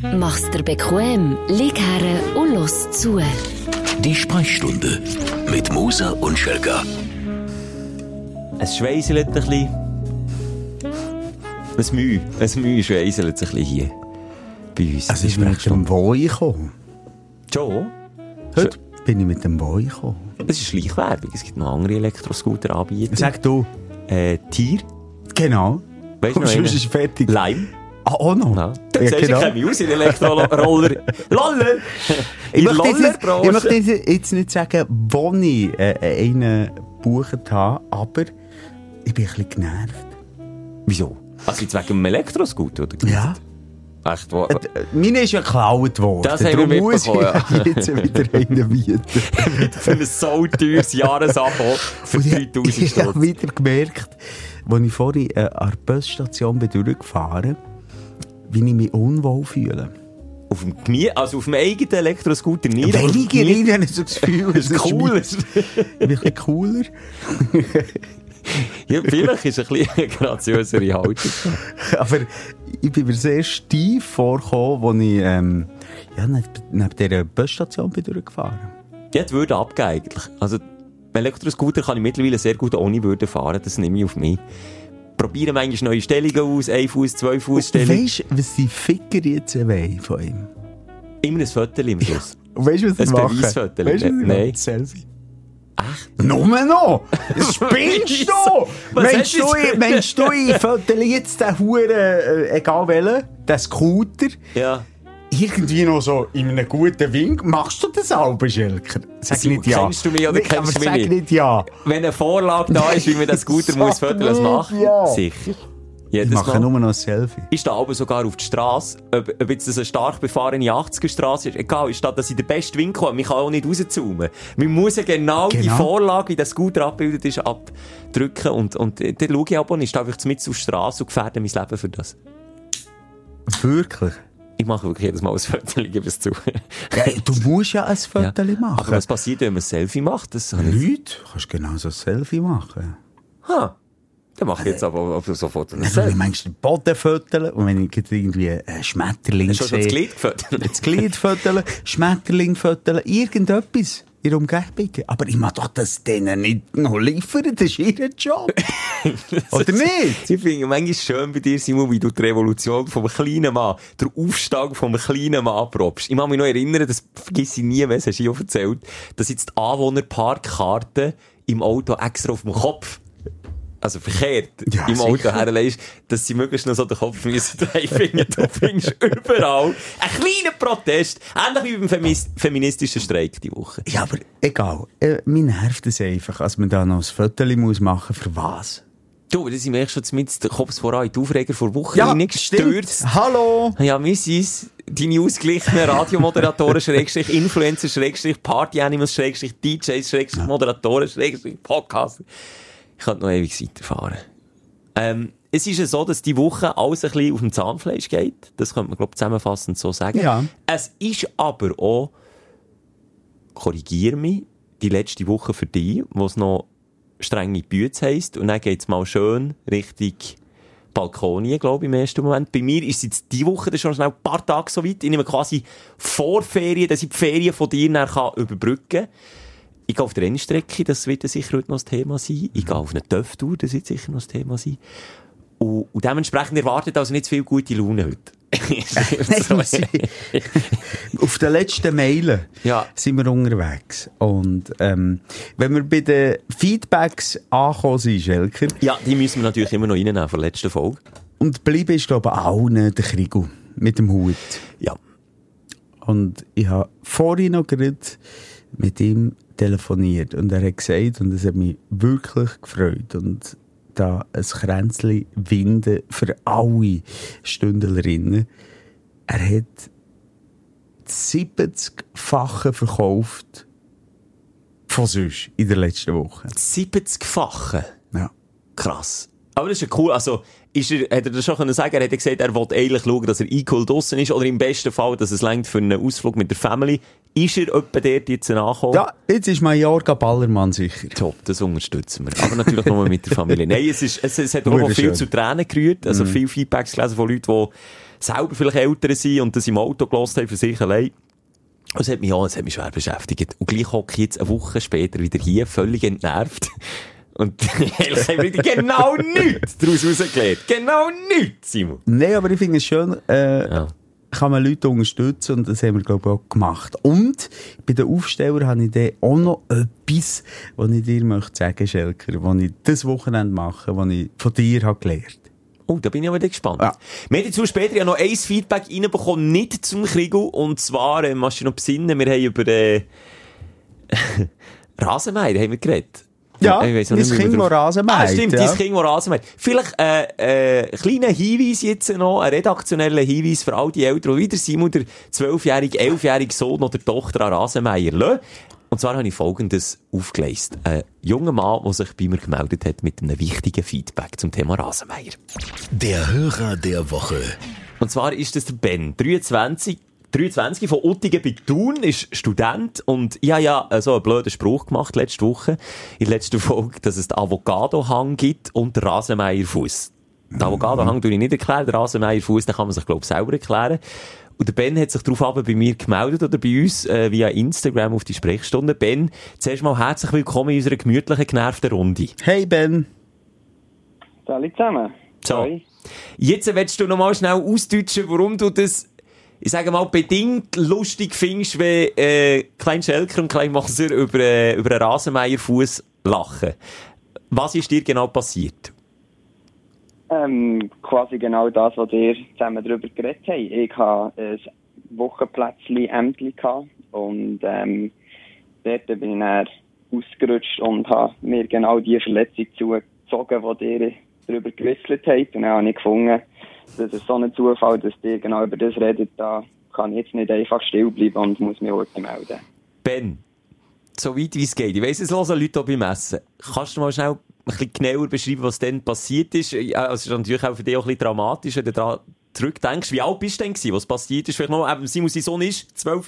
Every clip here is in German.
Mach's dir bequem, lieg her und los zu. Die Sprechstunde mit Musa und Schelga. Es schweißelt ein bisschen. Ein Mühe. Ein Mühe schweißelt sich ein bisschen hier. Bei uns. Es ist mit dem Boy gekommen. Schon? Heute bin ich mit dem Boy gekommen. Es ist Schleichwerbung. Es gibt noch andere Elektroscooter-Anbieter. Sag du. Äh, Tier. Genau. Weißt du ist fertig. Lime. Ah, auch noch? Ja. Du Ja, genau. ich aus in Elektroroller. Loller! Ich der möchte, jetzt, ich möchte jetzt- jetzt nicht sagen, wo ich äh, einen gebucht habe, aber ich bin ein bisschen genervt. Wieso? Also jetzt wegen dem Elektroscooter, oder? Ja. Echt, wo? Meine ist ja geklaut worden. Das haben wir muss ich ja. jetzt wieder einen bieten. Für ein so teures Jahresabo für Und ich- 3000 Ich habe wieder gemerkt, als ich vorhin äh, an der Busstation bin durchgefahren wie ich mich unwohl fühle. Auf dem Knie, also auf dem eigenen Elektroscooter dem Weniger, ich habe so das Gefühl, Das ist cool. Ich bin ein bisschen cooler. Ja, vielleicht ist ein bisschen eine graziösere Haltung. Aber ich bin mir sehr steif vorgekommen, als ich ähm, ja, neben, dieser Busstation bin durchgefahren Ja, die Würde abgeben eigentlich. Also, Elektroscooter kann ich mittlerweile sehr gut ohne Würde fahren, das nehme ich auf mich. Probieren manchmal neue Stellungen aus, 1 Fuß, 2 Fuß Stellung. Weißt du, was die Ficker jetzt wollen von ihm? Immer ein Foto im Schluss. Und weißt du, was Ein sie machen? Beweisfoto. Weißt du, was sie Nein. machen? Selfie. Echt? Nur noch! Spinnst du? Was hast du, ich, meinst du, ich jetzt den Huren, äh, egal welchen, den Scooter, Ja. Irgendwie noch so in einem guten Wink? Machst du das auch, Schelker? Sag Sie- nicht ja. kennst du mich oder Nee, kennst du mich sag nicht? nicht ja. Wenn eine Vorlage da ist, wie man Scooter Sag muss das nicht, macht. ja. Sicher. Ich Jedes mache Mal. nur noch ein Selfie. Ich stehe aber sogar auf die Straße, ob, ob jetzt das eine stark befahrene 80er-Straße ist, egal, ist das, dass ich den besten Winkel habe. Man kann auch nicht rauszoomen. Man muss ja genau, die Genau. Vorlage, wie der Scooter abgebildet ist, abdrücken und, und äh, dann schaue ich aber und ich stehe einfach mit auf die Straße und gefährde mein Leben für das. Wirklich? Ich mache wirklich jedes Mal ein ich gebe es zu. Ja, du musst ja ein Foto Ja. machen. Aber was passiert, wenn man ein Selfie macht? Das. Leute, kannst genau so ein Selfie machen. Ha. Dann mache ich jetzt aber aber sofort ein Wenn du Selfie. meinst, den Boden foteln und wenn ich jetzt irgendwie einen Schmetterling Hast du schon das sehe, Glied gefotografiert? das Glied foteln, Schmetterling foteln, irgendetwas in der Umgebung. Aber ich mag doch das denen nicht noch liefern, das ist ihr Job. Oder nicht? Ich finde manchmal schön bei dir, Simon, wie du die Revolution vom kleinen Mann, der Aufstieg vom kleinen Mann probst. Ich kann mich noch erinnern, das vergesse ich nie mehr, das hast du auch erzählt, dass jetzt die Anwohnerparkkarte im Auto extra auf dem Kopf also verkehrt Ja, im Auto sicher. herlegst, dass sie möglichst noch so den Kopf müssen drehen finden. Du findest überall einen kleinen Protest. Ähnlich wie beim Femis feministischen Streik die Woche. Ja, aber egal. Äh, mir nervt es einfach, als man da noch ein Foto muss machen Für was? Du, das sind wir schon mit den Kopf voran in die Aufreger vor Woche rein gestürzt. Hallo. Ja, wir sind's. Deine ausgeglichenen Radiomoderatoren, Schrägstrich Influencer, Schrägstrich Party Animals, Schrägstrich DJs, Schrägstrich Moderatoren, Schrägstrich Podcaster. Ich kann noch ewig weiterfahren. Ähm, es ist ja so, dass die Woche alles ein bisschen auf dem Zahnfleisch geht. Das könnte man, glaube ich, zusammenfassend so sagen. Ja. Es ist aber auch, korrigier mich, die letzte Woche für dich, wo es noch strenge Bütze heisst. Und dann geht's mal schön Richtung Balkonien, glaube ich, im ersten Moment. Bei mir ist es jetzt die Woche schon schnell ein paar Tage so weit. Ich nehme quasi Vorferien, dass ich die Ferien von dir dann kann überbrücken kann. Ich gehe auf die Rennstrecke, das wird sicher heute noch das Thema sein. Ich gehe auf eine Töftour, das wird sicher noch das Thema sein. Und, und dementsprechend erwartet also nicht zu viel gute Laune heute. Auf den letzten Meilen Ja. sind wir unterwegs. Und ähm, wenn wir bei den Feedbacks angekommen sind, Schelker, ja, die müssen wir natürlich immer noch reinnehmen von der letzten Folge. und geblieben ist, glaube ich, allen der Krigo mit dem Hut. Ja. Und ich habe vorhin noch gerade mit ihm telefoniert und er hat gesagt, und das hat mich wirklich gefreut, und da ein Kränzchen Winde für alle Stündlerinnen. Er hat 70-fache verkauft von sonst in der letzten Woche. 70-fache. Ja. Krass. Aber das ist ja cool. Also, ist er, hätte er das schon können sagen Er hätte gesagt, er wollte eigentlich schauen, dass er eingeholt draussen ist. Oder im besten Fall, dass es längt für einen Ausflug mit der Family. Ist er etwa dort jetzt nachgekommen? Ja, jetzt ist Mallorca Ballermann sicher. Top, das unterstützen wir. Aber natürlich nur mit der Familie. Nein, es, ist, es, es hat auch viel zu Tränen gerührt. Also viel Feedbacks gelesen von Leuten, die selber vielleicht Eltern sind und das im Auto gelassen haben für sich allein. Es hat mich auch, es hat mich schwer beschäftigt. Und gleich hocke ich jetzt eine Woche später wieder hier, völlig entnervt. Und ehrlich haben wir genau nichts daraus rausgelernt. Genau nichts, Simon. Nein, aber ich finde es schön, äh, Ja. kann man Leute unterstützen und das haben wir, glaube ich, auch gemacht. Und bei den Aufstellern habe ich dann auch noch etwas, was ich dir möchte sagen, Schelker, was ich das Wochenende mache, was ich von dir habe gelernt. Oh, da bin ich aber gespannt. Ja. Wir haben dazu später ja noch ein Feedback reinbekommen, nicht zum Kriegel. Und zwar, äh, machst du noch besinnen, wir haben über, äh, Rasenmeier haben wir geredet. Ja, Ich weiss mehr, Kind, das Rasen Ah, stimmt, ja. dein Kind, das Rasen meint. Vielleicht, äh, äh, kleiner Hinweis jetzt noch, ein redaktioneller Hinweis für all die Eltern, die wieder Simon, der 12-jährige, 11-jährige Sohn oder Tochter an Rasenmeier lassen. Und zwar habe ich Folgendes aufgeleistet. Ein junger Mann, der sich bei mir gemeldet hat mit einem wichtigen Feedback zum Thema Rasenmeier. Der Hörer der Woche. Und zwar ist das der Ben, 23, 23 von Uttigen bei Thun, ist Student und ich habe ja so einen blöden Spruch gemacht letzte Woche, in der letzten Folge, dass es den Avocado-Hang gibt und den Rasenmeierfuss. Den Avocado-Hang tue ich nicht erklären, den Rasenmeierfuss, den kann man sich, glaube ich, selber erklären. Und der Ben hat sich darauf aber bei mir gemeldet oder bei uns äh, via Instagram auf die Sprechstunde. Ben, zuerst mal herzlich willkommen in unserer gemütlichen, genervten Runde. Hey Ben, Salut zusammen. So. Jetzt willst du noch mal schnell ausdeutschen, warum du das, ich sage mal, bedingt lustig findest, wenn äh, Klein Schelker und Klein Moser über, äh, über einen Rasenmeierfuß lachen. Was ist dir genau passiert? Ähm, quasi genau das, was ihr zusammen darüber geredet habt. Ich hatte ein Wochenplätzchen Ämtli gehabt und ähm, dort bin ich dann ausgerutscht und habe mir genau die Verletzung zugezogen, die ihr darüber gewisselt habt. Und dann habe ich gefunden, das ist so ein Zufall, dass ihr genau über das redet. Da kann ich jetzt nicht einfach still bleiben und muss mich heute melden. Ben, so weit wie es geht. Ich weiss, es hören Leute beim Essen. Kannst du mal schnell ein bisschen genauer beschreiben, was dann passiert ist? Ja, also, es ist natürlich auch für dich auch ein bisschen dramatisch, wenn du daran zurückdenkst. Wie alt bist du denn gewesen, was passiert ist? Vielleicht noch, eben, Simon, sein Sohn ist 12,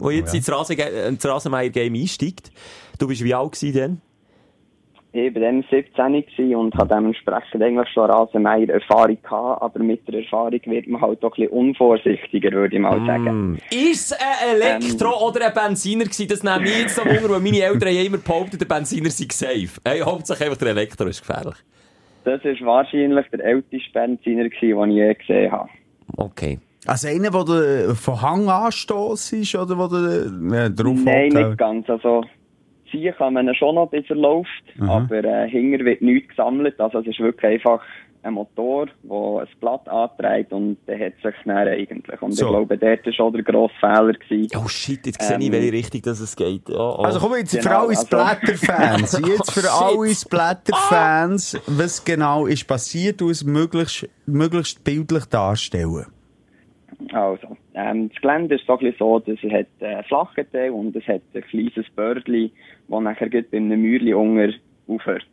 der jetzt ins, Rasen äh, ins Rasenmeier-Game einsteigt. Du bist wie alt gewesen denn? Ich war dann 17 gewesen und habe dementsprechend eigentlich schon Rasenmeier Erfahrung gehabt, aber mit der Erfahrung wird man halt auch ein bisschen unvorsichtiger, würde ich mal sagen. Ist es ein Elektro- oder ein Benziner gewesen? Das nehme ich jetzt noch Wunder, weil meine Eltern haben immer behauptet, der Benziner sei safe. Hey, hauptsächlich einfach der Elektro ist gefährlich. Das ist wahrscheinlich der älteste Benziner gewesen, den ich je gesehen habe. Okay. also einer, der du von Hang anstoss ist oder wo du äh, drauf Nein, nicht ganz. Also, ziehen kann man schon noch, bis er läuft, aber äh, hinger wird nichts gesammelt. Also es ist wirklich einfach ein Motor, der ein Blatt antreibt und der hat sich dann eigentlich. Und So. ich glaube, dort war schon der grosse Fehler. Gewesen. Oh shit, jetzt sehe ich, Ähm, welche Richtung das es geht. Oh, oh. Also komm jetzt für Genau, alle also- Splatter-Fans. Jetzt für Shit. alle Splatter-Fans, was genau ist passiert, du es möglichst, möglichst bildlich darstellen. Also, ähm, das Gelände ist so ein bisschen so, dass es hat äh, flachen Teil und es hat ein kleines Bördli, das nachher geht bei einem Mäuerli unter aufhört.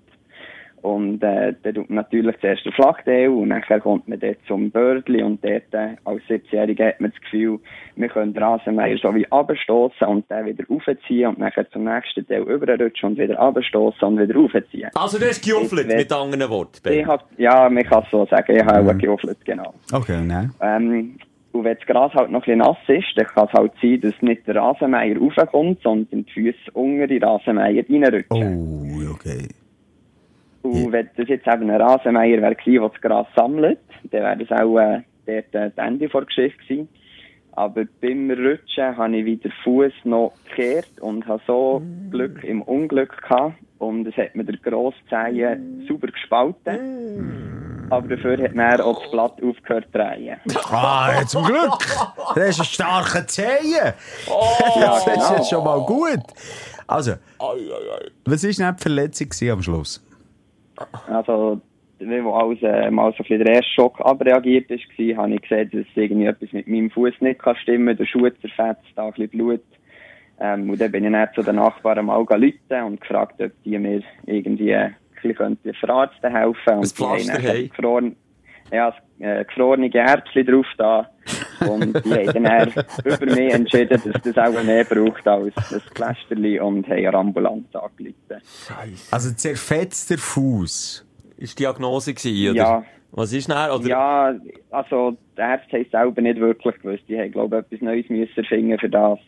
Und äh, dann tut man natürlich zuerst den Flachteil und nachher kommt man dort zum Bördli und dort äh, als 17-Jähriger hat man das Gefühl, wir können den Rasenmeier so wie abstoßen und den wieder aufziehen und nachher zum nächsten Teil überrutschen und wieder abstoßen und wieder aufziehen. Also du hast gejuffelt, Ich mit anderen Worten. Ich hab, ja, man kann es so sagen, ich habe auch geruffelt, genau. Okay, nein. Ähm, und wenn das Gras halt noch ein nass ist, dann kann es halt sein, dass nicht der Rasenmeier raufkommt, sondern die Füße unter die Rasenmeier reinrutschen. Oh, okay. Und wenn das jetzt eben ein Rasenmeier wäre gewesen, der das Gras sammelt, dann wäre das auch äh, dort äh, das Ende der Geschichte gewesen. Aber beim Rutschen habe ich wieder Fuß noch gekehrt und habe so Glück im Unglück gehabt. Und es hat mir der grosse Zehe sauber gespalten. Aber dafür hat mir auch das Blatt aufgehört zu drehen. Ah, ja, zum Glück. Das ist ein starker Zehen. Ja, Das ist genau. jetzt schon mal gut. Also, was war denn die Verletzung am Schluss? Also, wie wo alles äh, mal so ein der erste Schock abreagiert ist, war, habe ich gesehen, dass irgendwie etwas mit meinem Fuß nicht kann stimmen Der Schuh zerfetzt, da ein bisschen Blut. Ähm, und dann bin ich dann zu den Nachbarn mal rufen und gefragt, ob die mir irgendwie ein bisschen könnten verarzten helfen. Und die haben Pflaster haben. gefroren, ja, äh, gefrorene Erbsen drauf da. Und die haben dann über mich entschieden, dass das auch mehr braucht als das Pflasterli und haben eine Ambulanz angerufen. Also, zerfetzter Fuß. Ist die Diagnose gewesen, oder? Ja, Was ist denn? Oder? Ja, also die Ärzte haben es selber nicht wirklich gewusst. Die haben, glaube ich, etwas Neues müssen erfinden für das.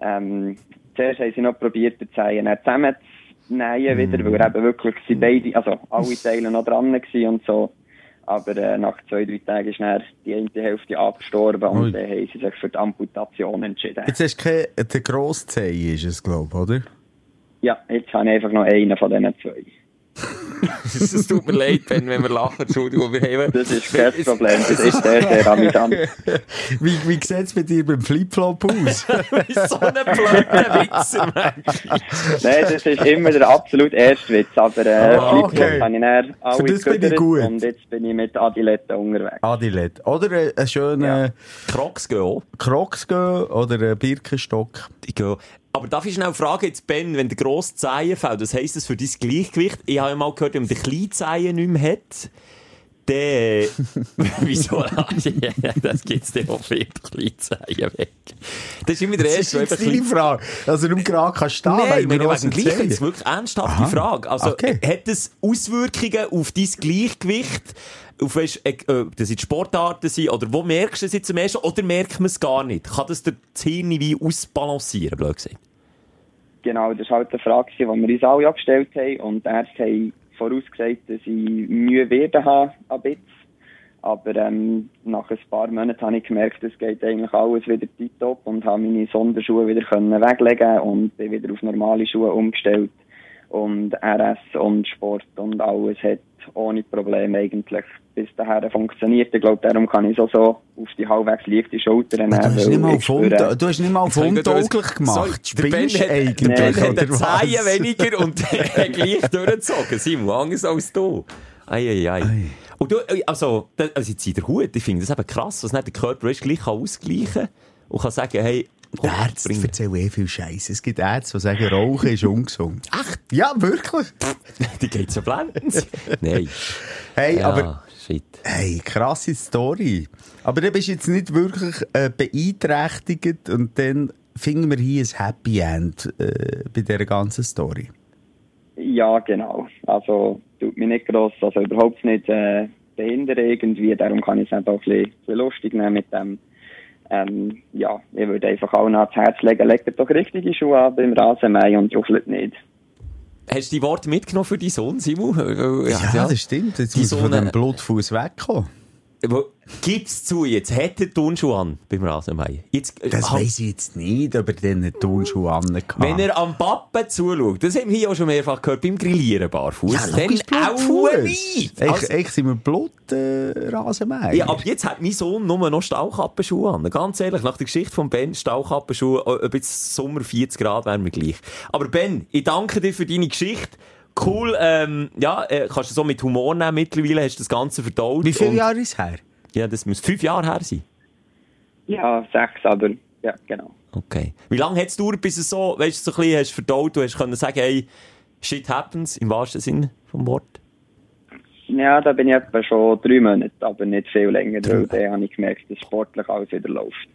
Ähm, zuerst haben sie noch probiert, die Zehen zusammenzunähen wieder, weil er eben wirklich sie beide, also alle Teile noch dran waren und so. Aber äh, nach zwei, drei Tagen ist dann die eine Hälfte abgestorben und dann haben sie sich für die Amputation entschieden. Jetzt hast du keine, der Grosszeh ist es, glaube ich, oder? Ja, jetzt habe ich einfach noch einen von diesen zwei. Es tut mir leid, Ben, wenn wir lachen. Entschuldigung, wir haben... Das ist kein Problem, das ist sehr, sehr amüsant. Wie, wie sieht es bei dir beim Flipflop aus? so ein blöder Wichser. Nein, das ist immer der absolut erste Witz, aber äh, Flipflop okay. habe ich dann alle Für das bin ich gut. und jetzt bin ich mit Adiletten unterwegs. Adilet. Oder ein, ein schöner Crocs gehen auch. Crocs gehen oder ein Birkenstock. Ich gehe. Aber darf ich schnell fragen, jetzt Ben, wenn der grosse Zehen fällt, was heisst das für dein Gleichgewicht? Ich habe ja mal gehört, wenn man den kleinen Zehen nicht mehr hat, äh, Wieso? das gibt es dann auch für die kleinen Zehen weg. Das ist immer der Das erste, ist der jetzt deine Frage. Also, du gerade kannst stehen, Nein, weil du grosse wegen gleich, Zehen. das ist wirklich eine ernsthafte Aha. Frage. Also, Okay. hat das Auswirkungen auf dein Gleichgewicht? Auf weisst, äh, äh, das sind Sportarten sein, oder wo merkst du es jetzt am ersten, oder merkt man es gar nicht? Kann das der Hirn wie ausbalancieren, blöd gesagt? Genau, das war halt eine Frage, die wir uns alle abgestellt haben. Und Ärzte haben vorausgesagt, dass ich Mühe werden haben an Bits. Aber ähm, nach ein paar Monaten habe ich gemerkt, es geht eigentlich alles wieder tiptop und habe meine Sonderschuhe wieder können weglegen und bin wieder auf normale Schuhe umgestellt. Und RS und Sport und alles hat ohne Probleme eigentlich bis dahin funktioniert. Ich glaube, darum kann ich so, so auf die halbwegs leichte Schulter Du hast nicht mal unta du hast nicht mal auf Jetzt habe ich gerade untauglich gemacht. Sorry, der Ben hat, eigentlich, der Ben hat eine weniger und hat gleich durchgezogen. Simon, anders als du. Ei, ei, ei. Ei. Und du, äh, also, das- also jetzt der Hut, ich finde das eben krass, was nicht der Körper ist, gleich kann ausgleichen und kann sagen, hey, komm, Ärzte erzählen eh viel Scheiße. Es gibt Ärzte, die sagen, Rauchen ist ungesund. Echt? Ja, wirklich. Die geht so blendend. Nein. Hey, Ja, aber shit. hey, krasse Story. Aber du bist jetzt nicht wirklich äh, beeinträchtigt und dann finden wir hier ein Happy End äh, bei dieser ganzen Story. Ja, genau. Also, tut mich nicht gross, also überhaupt nicht äh, behindern irgendwie. Darum kann ich es einfach auch ein bisschen, ein bisschen lustig nehmen mit dem. Ähm, ja, ich würde einfach allen ans Herz legen, legt doch richtige Schuhe an beim Rasenmähen und ruffelt nicht. Hast du die Worte mitgenommen für deinen Sohn, Simon? Äh, Ja, das stimmt. Jetzt Die muss man von dem Blutfuß wegkommen. Gib's zu jetzt, hat er Turnschuhe an beim Rasenmähen? Jetzt, äh, Das halt- weiss ich jetzt nicht, ob er den Turnschuh angehabt Wenn er am Pappen zuschaut, das haben wir hier auch schon mehrfach gehört, beim Grillieren barfuß, ja, dann auch nicht. Ich, Also, ich sind wir Blut äh, Rasenmäher. ja, aber jetzt hat mein Sohn nur noch Stahlkappenschuhe an. Ganz ehrlich, nach der Geschichte von Ben, Stahlkappenschuhe, äh, ob jetzt Sommer 40 Grad wären wir gleich. Aber Ben, ich danke dir für deine Geschichte. Cool, ähm, ja, äh, kannst du so mit Humor nehmen mittlerweile, hast du das Ganze verdaut. Wie viele Jahre ist es her? Ja, das muss fünf Jahre her sein. Ja, sechs, aber ja, genau. Okay. Wie lange hat es gedauert, bis es so, weißt du, so ein bisschen hast verdaut, du hast können sagen, hey, shit happens, im wahrsten Sinne vom Wort? Ja, da bin ich etwa schon drei Monate, aber nicht viel länger, weil dann habe ich gemerkt, dass sportlich alles wieder läuft.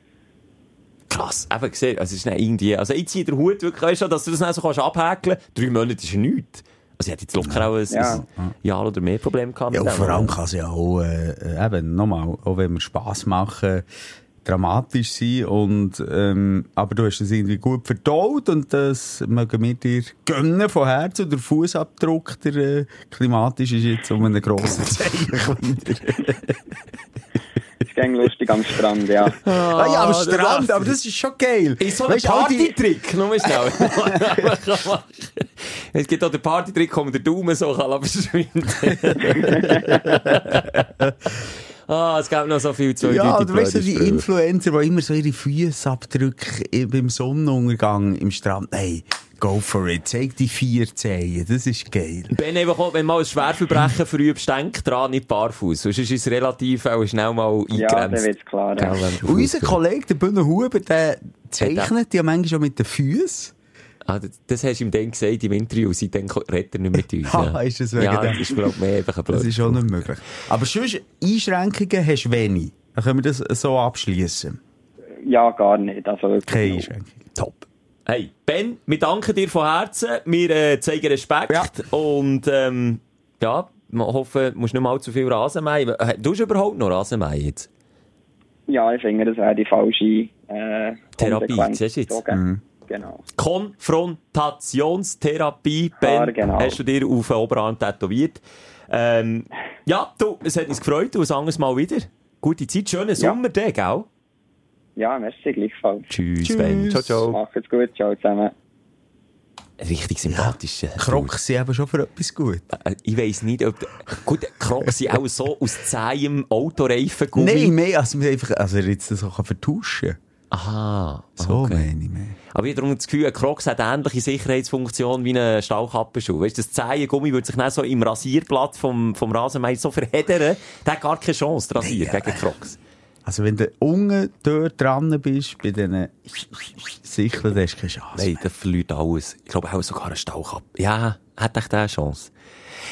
Krass, eben gesehen, also es ist nicht irgendwie, also ich ziehe den Hut wirklich, weißt du, dass du das nicht so kannst abhäkeln kannst. Drei Monate ist nichts. Also ich hätte jetzt locker auch ein, Ja. ein Jahr oder mehr Probleme gehabt. Ja, und vor allem kann es ja auch, äh, eben, nochmal, auch wenn wir Spass machen, dramatisch sein und, ähm, aber du hast es irgendwie gut verdaut und das mögen wir dir gönnen von Herzen. Der Fußabdruck, der äh, klimatisch ist jetzt um einen grossen Zeichen. Es ging lustig am Strand, ja. Ah, ja, am Strand, aber das ist schon geil. Ist so ein Partytrick, nur schnell. es gibt auch den Partytrick, wo man den Daumen so kann verschwinden Ah, es gibt noch so viel zu Ja, oder weißt du, die Influencer, die immer so ihre Fußabdrücke i- beim Sonnenuntergang im Strand, hey, go for it, zeig die vier Zehen, das ist geil. Ben, einfach auch, wenn mal ein Schwerverbrechen verübst, denk dran, nicht barfuß. Sonst ist es relativ auch schnell mal Ja, dann wird's klar. Ja. Und unser Kollege, der Bühne Huber, der zeichnet ja manchmal schon mit den Füßen. Ah, das, hast du ihm dann gesagt im Interview, seitdem redet er nicht mit uns. Ah, ist das wegen Ja, dem? das ist, glaube ich, mehr einfach ein Das ist auch nicht möglich. Aber sonst, Einschränkungen hast du wenig. Dann können wir das so abschließen. ja, gar nicht. Also Keine. Einschränkungen. Top. Hey, Ben, wir danken dir von Herzen. Wir äh, zeigen Respekt. Ja. Und ähm, ja, wir hoffen, du musst nicht mal zu viel Rasen mähen. Äh, Du hast überhaupt noch Rasen mähen jetzt? Ja, ich finde, das wäre die falsche äh, Therapie, siehst du jetzt? gezogen. Genau. Konfrontationstherapie, Ben, Ja, genau. hast du dir auf den Oberarm tätowiert. Ähm, ja, du, es hat uns gefreut, und ein anderes Mal wieder. Gute Zeit, schönen Ja. Sommer, gell? Ja, merci gleichfalls. Tschüss, Ben. Ciao, ciao. Macht's gut, ciao zusammen. Richtig sympathischer. Crocs sind eben schon für etwas gut. Äh, Ich weiss nicht, ob... Gut, Crocs sind auch so aus zähem Autoreifen Nein, mehr, als man einfach, also jetzt das auch vertauschen kann. Aha. So okay. meine ich mehr. Aber ich habe darum das Gefühl, ein Crocs hat ähnliche Sicherheitsfunktion wie ein Stahlkappenschuh. Weißt du, das Zehengummi würde sich dann so im Rasierblatt vom, vom Rasenmäher so verheddern, der hat gar keine Chance, der Rasier, Nein, gegen Crocs. Also wenn du unten dort dran bist, bei diesen Sicheln, dann hast du keine Chance. Nein, der verliert alles. Ich glaube auch sogar eine Stahlkappe. Ja, hat echt eine Chance.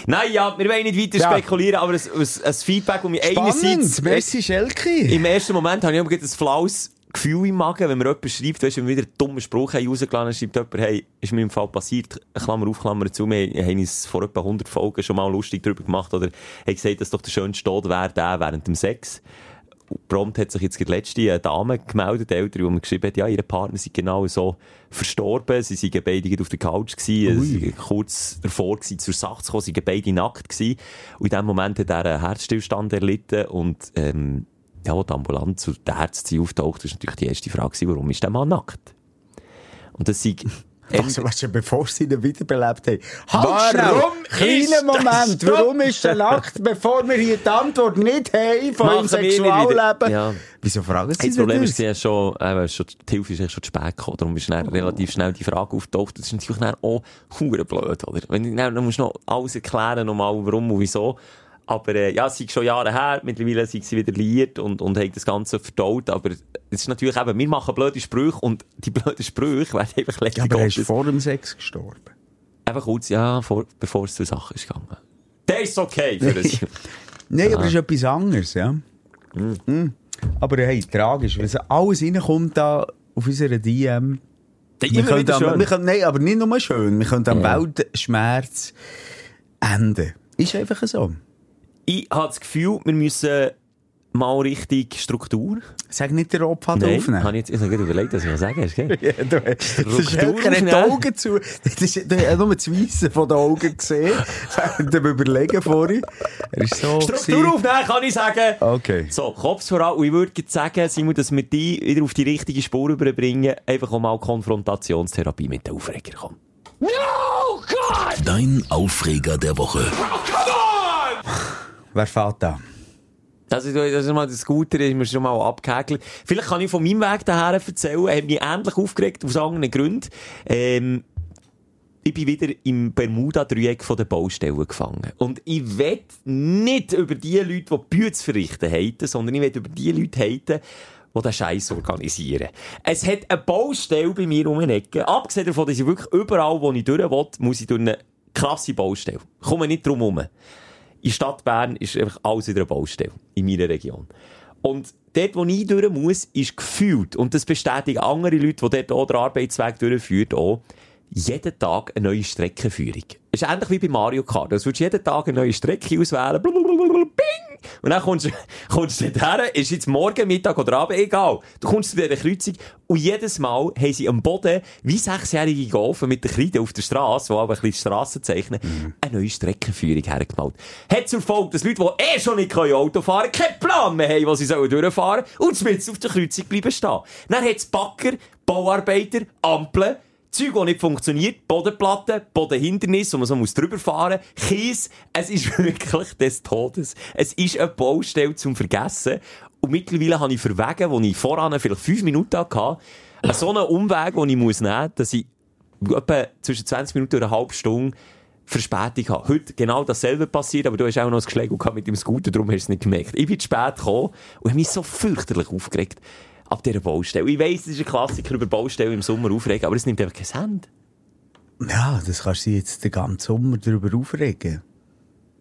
Nein, ja, wir wollen nicht weiter Ja. spekulieren, aber ein, ein, ein Feedback, das mich einerseits... Merci Schelke. Im ersten Moment habe ich immer ein flaues Gefühl im Magen, wenn mir jemand schreibt, weißt wenn wir wieder einen dummen Spruch haben rausgelassen haben, schreibt jemand, hey, ist mir im Fall passiert, Klammer auf, Klammer zu, wir haben uns vor etwa 100 Folgen schon mal lustig darüber gemacht, oder haben gesagt, dass doch der schönste Tod wäre der während dem Sex. Prompt hat sich jetzt die letzte eine Dame gemeldet, eine Ältere, die mir geschrieben hat, ja, ihre Partner sind genau so verstorben, sie sind beide auf der Couch gewesen, sie kurz davor gewesen, zur Sache zu kommen, sie sind beide nackt gewesen. Und in dem Moment hat er einen Herzstillstand erlitten und, ähm, ja, als die Ambulanz und der Arzt sind auftaucht, ist natürlich die erste Frage warum ist der Mann nackt? Und das sind, Was, was schon bevor sie ihn wiederbelebt haben. Warum Halt ist schnell! Kleiner Moment, warum ist der nackt, bevor wir hier die Antwort nicht haben von ihrem Sexualleben? Ja. Wieso fragen Sie das Problem das? ist, ja schon, äh, schon, die Hilfe ist schon zu spät gekommen. Darum ist dann relativ schnell die Frage auftaucht. Das ist natürlich dann auch hure blöd, oder? Wenn, dann, dann musst du noch alles erklären, nochmal, warum und wieso. Aber, äh, ja, es sind schon Jahre her. Mittlerweile sind sie wieder liiert und, und haben das Ganze verdaut. Aber es ist natürlich eben, wir machen blöde Sprüche und die blöden Sprüche werden einfach Ja, letztlich aber er ist Gottes- vor dem Sex gestorben. einfach kurz, ja, vor, bevor es zur Sache ist gegangen. Der ist okay für uns. Nein, aber das ist etwas anderes, ja. Mm. Aber hey, tragisch, wenn alles reinkommt da auf unserer DM. Wir können am, schön. wir können, nein, aber nicht nur schön. Wir können am Weltschmerz enden. Ist einfach so. Ich habe das Gefühl, wir müssen mal richtig Struktur. Sag nicht den Rotpfaden Nein, aufnehmen. habe ich jetzt ich habe gerade überlegt, was ich sagen hast, gell? Ja, du, Struktur hat die. Augen zu. Das ist, du hast nur das Weisse von den Augen gesehen. Während dem Überlegen vorhin. Er ist so. Struktur aufnehmen, kann ich sagen. Okay. So, Kopf voran. Und ich würde jetzt sagen, Simon, dass wir die wieder auf die richtige Spur überbringen, einfach auch mal Konfrontationstherapie mit den Aufreger kommen. Dein Aufreger der Woche. Wer fährt da? Also, das ist mal das Scooter, ist mir schon mal abgehäkelt. Vielleicht kann ich von meinem Weg daher erzählen. Er hat mich ähnlich aufgeregt, aus anderen Gründen. Ähm, ich bin wieder im Bermuda-Dreieck der Baustelle gefangen. Und ich will nicht über die Leute, die Bühne zu verrichten haben, sondern ich will über die Leute haten, die den Scheiß organisieren. Es hat eine Baustelle bei mir um eine Ecke. Abgesehen davon, dass ich wirklich überall, wo ich durch will, muss ich durch eine krasse Baustelle. Ich komme nicht drum herum. In Stadt Bern ist einfach alles wieder eine Baustelle. In meiner Region. Und dort, wo ich durch muss, ist gefühlt, und das bestätigen andere Leute, die dort auch den Arbeitsweg durchführen, auch, jeden Tag eine neue Streckenführung. Es ist ähnlich wie bei Mario Kart. Du würdest jeden Tag eine neue Strecke auswählen. Blablabla, Bing! Und dann kommst du, kommst du dort her, ist jetzt morgen, Mittag oder Abend, egal. Du kommst zu dieser Kreuzung und jedes Mal haben sie am Boden, wie sechsjährige Golfen mit der Kreide auf der Straße, die aber ein bisschen die Strasse zeichnen, eine neue Streckenführung hergemalt. Hat zur Folge, dass Leute, die eh schon nicht Auto fahren können, keinen Plan mehr haben, wo sie sollen durchfahren und mit auf der Kreuzung bleiben stehen. Dann hat es Backer, Bauarbeiter, Ampeln, Zeug, das nicht funktioniert, Bodenplatten, Bodenhindernisse, wo man so muss drüber fahren Kies, es ist wirklich des Todes. Es ist eine Baustelle zum Vergessen. Und mittlerweile habe ich verwegen, wo ich voran vielleicht fünf Minuten hatte, so einen Umweg, den ich muss nehmen muss, dass ich etwa zwischen 20 Minuten und einer halben Stunde Verspätung habe. Heute genau dasselbe passiert, aber du hast auch noch das Geschläge gehabt mit dem Scooter, darum hast du es nicht gemerkt. Ich bin zu spät gekommen und habe mich so fürchterlich aufgeregt ab dieser Baustelle. Ich weiss, das ist ein Klassiker über Baustellen im Sommer aufregen, aber es nimmt einfach kein Hand. Ja, das kannst du jetzt den ganzen Sommer darüber aufregen.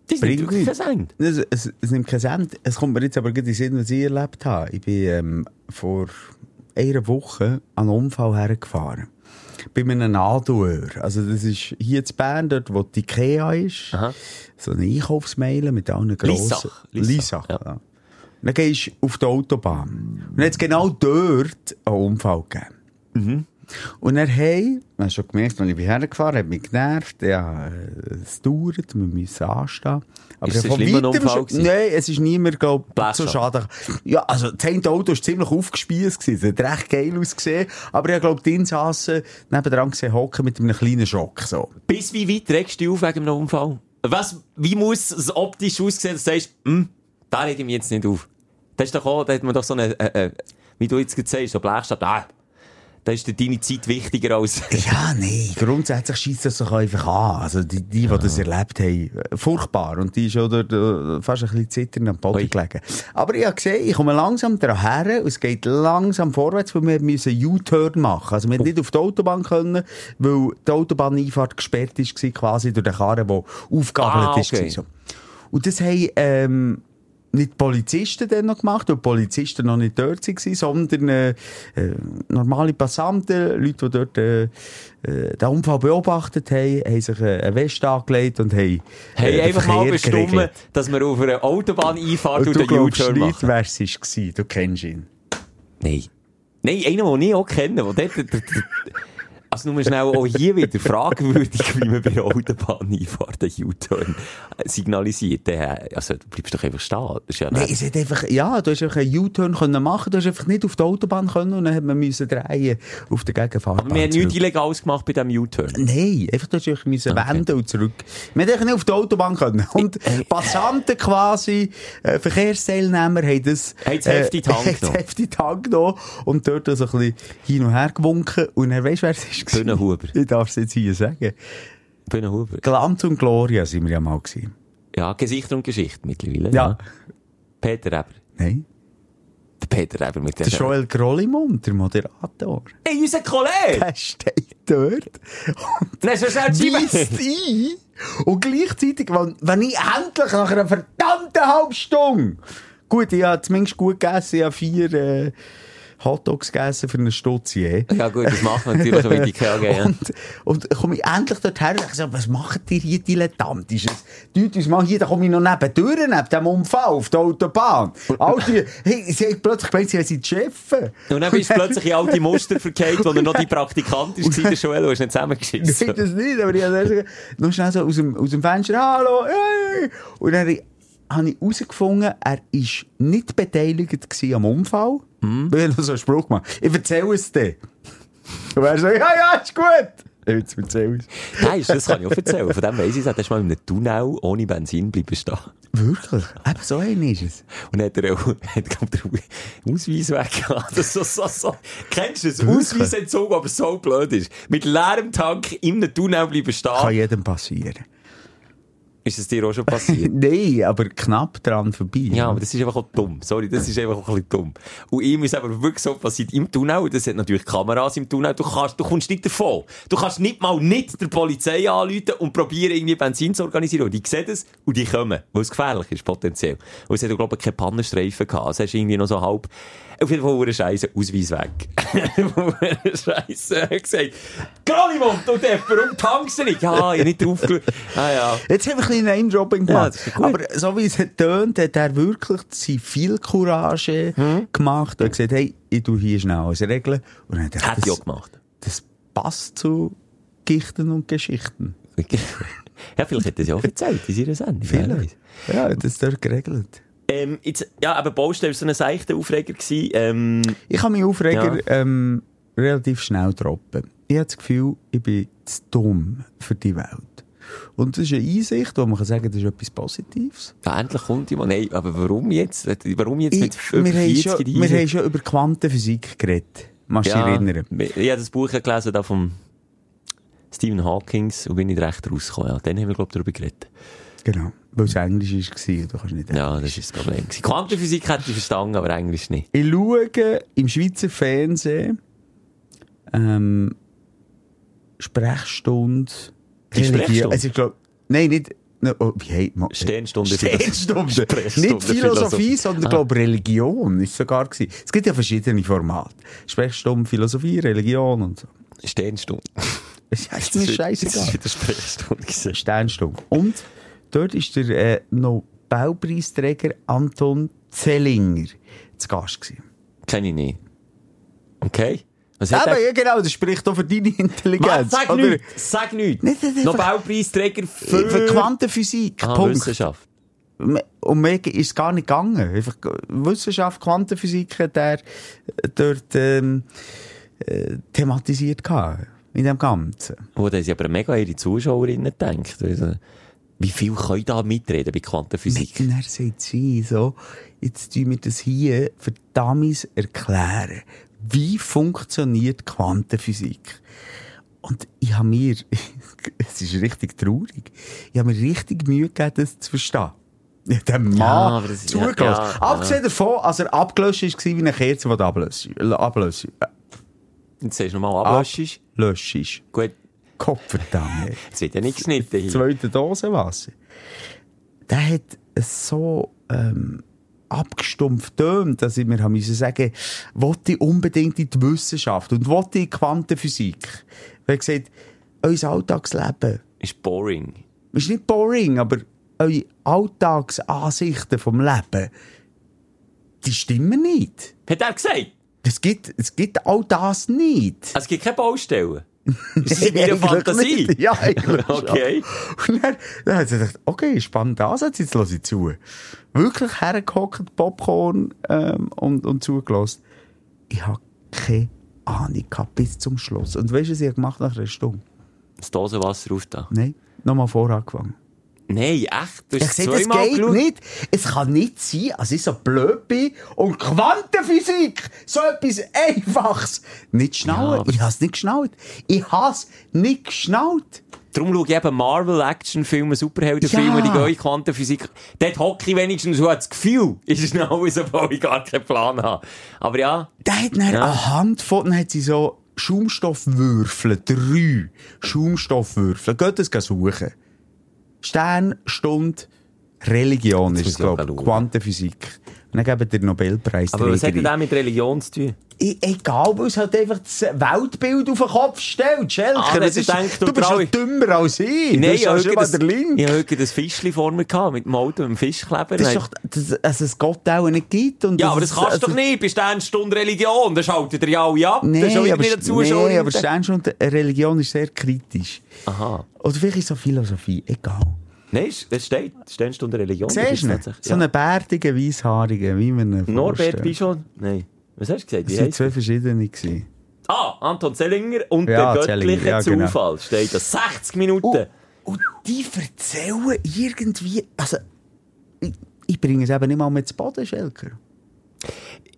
Das Bringt nimmt kein Hand. Es, es, es nimmt kein Ende. Es kommt mir jetzt aber gerade in den Sinn, was ich erlebt habe. Ich bin ähm, vor einer Woche an einen Unfall hergefahren. Bei einem Nadelöhr. Also, das ist hier in Bern, dort, wo die Ikea ist. Aha. So eine Einkaufsmeile mit allen grossen... Lissach. Lissach, Lissach, ja. ja. Dann gehst du auf die Autobahn. Und dann hat es genau dort einen Unfall gegeben. Mhm. Und er hey, man hat schon gemerkt, als ich hergefahren hat mich genervt, ja, es dauert, wir müssen anstehen. Aber Ist es ein schlimmer Unfall schon-? Nein, es ist niemand, glaub, so Blechschaden. schade. Ja, also, das eine Auto war ziemlich aufgespießt es hat recht geil ausgesehen, aber ich glaube, die Insassen nebendran gesehen, hocken mit einem kleinen Schock, so. Bis wie weit regst du dich auf wegen einem Unfall? Was, wie muss es optisch aussehen, dass du sagst, hm, da rege ich mich jetzt nicht auf? Das ist doch auch, da hat man doch so eine, äh, äh, wie du jetzt gerade sagst, so Blechstadt, ah, da ist deine Zeit wichtiger als... Ja, nee. Grundsätzlich schießt das doch einfach an. Also, die, die, die das erlebt haben, furchtbar. Und die ist äh, fast ein bisschen zittern am Boden Ui. gelegen. Aber ich habe gesehen, ich komme langsam daher und es geht langsam vorwärts, weil wir müssen U-Turn machen. Also, wir Oh. nicht auf die Autobahn können, weil die Autobahneinfahrt gesperrt ist, quasi durch den Karren, der aufgegabelt Ah, ist. okay. So. Und das haben, ähm, nicht Polizisten dann noch gemacht, weil Polizisten noch nicht dort waren, sondern äh, äh, normale Passanten, Leute, die dort äh, äh, den Unfall beobachtet haben, haben sich äh, eine Weste angelegt und haben Hey, den einfach mal bestimmen, geregelt. dass wir auf einer Autobahn einfahren Und und du den glaubst U-Turn nicht, wer es war. Du kennst ihn. Nein. Nein, einer, den ich auch kenne, der dort, also nur schnell auch hier wieder fragwürdig, wie man bei der Autobahn einfahrt, den U-Turn signalisiert. Der, also, du bleibst doch einfach stehen. Das ist ja Nein, es hat einfach, ja, du hast einfach einen U-Turn können machen, du hast einfach nicht auf die Autobahn können und dann hat man müssen drehen auf der Gegenfahrbahn. Aber wir haben nichts Illegales gemacht bei diesem U-Turn. Nein, einfach, du hast dich müssen Okay. wenden und zurück. Wir hätten nicht auf die Autobahn können. Und Passanten quasi, äh, Verkehrsteilnehmer haben das, Haben das Heft in die Hand haben das genommen. Heft in die Hand genommen und dort so ein bisschen hin und her gewunken. Und dann weisst wer es ist? Gewesen? Bühnenhuber. Ich darf es jetzt hier sagen. Bühnenhuber. Glanz und Gloria sind wir ja mal gewesen. Ja, Gesichter und Geschichte mittlerweile. Ja. Peter Eber. Nein. Der Peter Eber mit Der der... Joel Grollimund, der Moderator. Hey, unser Kollege! Der steht dort. Nein, so schnell die weisst ein. Und gleichzeitig, wenn, wenn ich endlich nach einer verdammten halben Stunde, gut, ich habe zumindest gut gegessen, ich habe vier äh, Hotdogs gegessen für eine Stutze. eh. Ja gut, das machen wir natürlich, wenn die KG, ja. Und, und komme ich endlich dorthin und sage, was macht ihr hier dilettantisches? Tut uns mal hier, da komme ich noch neben durch, neben dem Unfall auf der Autobahn. All die, hey, sie hat plötzlich gemeint, sie sind die Chefs. Und dann bist du plötzlich in alte Muster verkehrt, wo er noch die Praktikant ist, der Joel, du hast nicht Nein, zusammengeschissen. das nicht, aber ich habe noch schnell so aus dem, aus dem Fenster, hallo, hey. Und dann habe ich herausgefunden, er war nicht beteiligt am Unfall. Mhm. Weil er noch so einen Spruch gemacht Ich erzähle es dir. Und er so, ja, ja, ist gut. Jetzt erzähl es. Nein, das kann ich auch erzählen. Von dem weiss ich, er ist mal in einem Tunnel ohne Benzin bleiben stehen. Wirklich? Eben so ein ist es. Und hat er auch, hat, glaub, den Ausweis weggehabt. So, so, so. Kennst du das? Wirklich? Ausweisentzug, aber so blöd ist. Mit leerem Tank in einem Tunnel bleiben Kann stehen. jedem passieren. Ist es dir auch schon passiert? Nein, aber knapp dran vorbei. Ja, aber das ist einfach auch dumm. Sorry, das ist einfach auch ein bisschen dumm. Und ihm ist aber wirklich so passiert im Tunnel, das hat natürlich Kameras im Tunnel, du kannst, du kommst nicht davon. Du kannst nicht mal nicht der Polizei anrufen und probieren, irgendwie Benzin zu organisieren. Und die sehen das und die kommen, weil es gefährlich ist, potenziell. Und es hat, glaube ich, keine Pannenstreifen gehabt. Also hast du irgendwie noch so halb, auf jeden Fall wurde Scheiße, Ausweis weg. Scheiße, er hat gesagt, Grollimund, du Depper, und tankst du nicht? Ja, ich nicht drauf. Ah ja. Jetzt haben wir ein bisschen Name-Dropping Ja, gemacht. gut. aber so wie es hat tönt, hat er wirklich viel Courage Hm? gemacht und hat gesagt, hey, ich tu hier schnell alles regeln. Und dann hat er ich das, auch gemacht. das passt zu Gichten und Geschichten. ja, vielleicht hat er es ja auch erzählt in seiner Sendung. Vielleicht. Ja, das dort geregelt. Ähm, jetzt, ja, aber Baustelle war so ein seichter Aufreger. Gewesen. Ähm, Ich kann mich Aufreger Ja. ähm, relativ schnell droppen. Ich habe das Gefühl, ich bin zu dumm für die Welt. Und das ist eine Einsicht, wo man kann sagen, das ist etwas Positives. ja, endlich kommt jemand. Nein, aber warum jetzt? Warum jetzt mit Ich, über wir, haben 40 schon, wir haben schon über Quantenphysik geredet. Machst du dich ja, erinnern? Ich habe das Buch gelesen da vom Stephen Hawkings und bin nicht recht rausgekommen. Ja, dann haben wir, glaube ich, darüber geredet. Genau. Weil es Englisch war. Du kannst nicht Ja, das ist das Problem. Quantenphysik hätte ich verstanden, aber Englisch nicht. Ich schaue im Schweizer Fernsehen ähm, Sprechstunde. Die Sprechstunde? Also ich glaube, nein, nicht Ne, oh, wie heisst man? Sternstunde. Sternstunde. Sprechstunde Nicht Philosophie, sondern, Ah. glaube Religion ist sogar gewesen. Es gibt ja verschiedene Formate. Sprechstunde, Philosophie, Religion und so. Sternstunde. Es ist mir Das scheißegal. ist wieder Sprechstunde. Sternstunde. Und dort ist der äh, Nobelpreisträger Anton Zellinger zu Gast gewesen. Kenn ich nicht. Okay. Was Aber er- ja, genau, das spricht auch für deine Intelligenz. Was? Sag oder? nichts! Sag nichts! Nicht, nicht einfach- Nobelpreisträger für, Für Quantenphysik. ah, Punkt. Wissenschaft. Um mehr ist es gar nicht gegangen. Einfach Wissenschaft, Quantenphysik hat er dort ähm, äh, thematisiert gehabt, in dem Ganzen. Wo da sie aber mega ihre Zuschauerinnen gedacht. Also, Wie viel können da mitreden bei Quantenphysik? Und er sagt sie so, jetzt tun wir das hier für Dummies erklären. Wie funktioniert Quantenphysik? Und ich habe mir, es ist richtig traurig, ich habe mir richtig Mühe gegeben, das zu verstehen. Dem Mann aber das- zugelassen. ja, ja, Abgesehen davon, als er abgelöscht war, wie eine Kerze, die du ablöscht. ablöscht. Jetzt sagst du nochmal ablöschst. Ablöscht ist. Gut, Kopfverdammt. jetzt wird ja nicht geschnitten hier. zweite Dose Wasser. Der hat es so ähm, abgestumpft tönt, dass ich mir haben müssen sagen, wollte ich unbedingt in die Wissenschaft und wollte in die Quantenphysik. Weil gesagt, unser Alltagsleben Ist boring. ist nicht boring, aber eure Alltagsansichten vom Leben, die stimmen nicht. Hat er gesagt? Es gibt, es gibt all das nicht. Es gibt keine Baustellen. Das ist meine Eigentlich Fantasie. nicht. Ja, eigentlich schon. Okay. Und dann, dann hat sie gedacht, okay, spannender Ansatz, jetzt lasse ich zu. Wirklich hergehockt, Popcorn ähm, und, und zugelassen. Ich habe keine Ahnung gehabt, bis zum Schluss. Und weißt du, was ich gemacht nach einer Stunde? Das Dosenwasser auf da. Nein, nochmal vorher Nein, echt? Du Ich sehe, das geht geschaut? nicht. Es kann nicht sein, als ich so blöd bin und Quantenphysik, so etwas Einfaches, nicht Ja, schnallen. aber- ich habe es nicht geschnallt. Ich habe es nicht geschnallt. Darum schaue ich eben Marvel-Actionfilme, Superheldenfilme, Ja. die gehen in Quantenphysik. Dort hocke ich wenigstens so das Gefühl, ist es noch alles, obwohl ich gar keinen Plan habe. Aber ja, Der hat dann Ja. anhand von, dann hat sie so Schaumstoffwürfel, drei Schaumstoffwürfel. Geht das suchen. Sternstunde Religion Jetzt ist es, glaube ich. Quantenphysik. Und dann geben den Nobelpreis. aber was hat denn das mit Religion zu tun? Egal, weil es halt einfach das Weltbild auf den Kopf stellt, Schelker. Ah, Das das denkt, du du bist noch dümmer als ich. Nein, ich habe das, das Fischli vor mir gehabt, mit dem Auto, mit dem Fischkleber. Das ist doch, das, also es Gott auch nicht gibt. Und ja, aber das kannst du also, doch nicht, bist du eine Stunde Religion, das schaltet ihr ja alle ab. das ist aber, nicht Zuschauer. nee, aber Sternstunde Religion ist sehr kritisch. Aha. Oder vielleicht ist es auch Philosophie, egal. Nein, es steht, Sternstunde Religion. Siehst du nicht? ist So einen bärtigen, weisshaarigen, wie man Norbert. Bischon? Nein. Was hast du gesagt? Es Wie waren heisst zwei verschiedene. Gewesen. Ah, Anton Zellinger und Ja, der göttliche ja, genau. Zufall steht da. 60 Minuten. Und die erzählen irgendwie... Also, ich, ich bringe es eben nicht mal mit zu Boden, Schelker.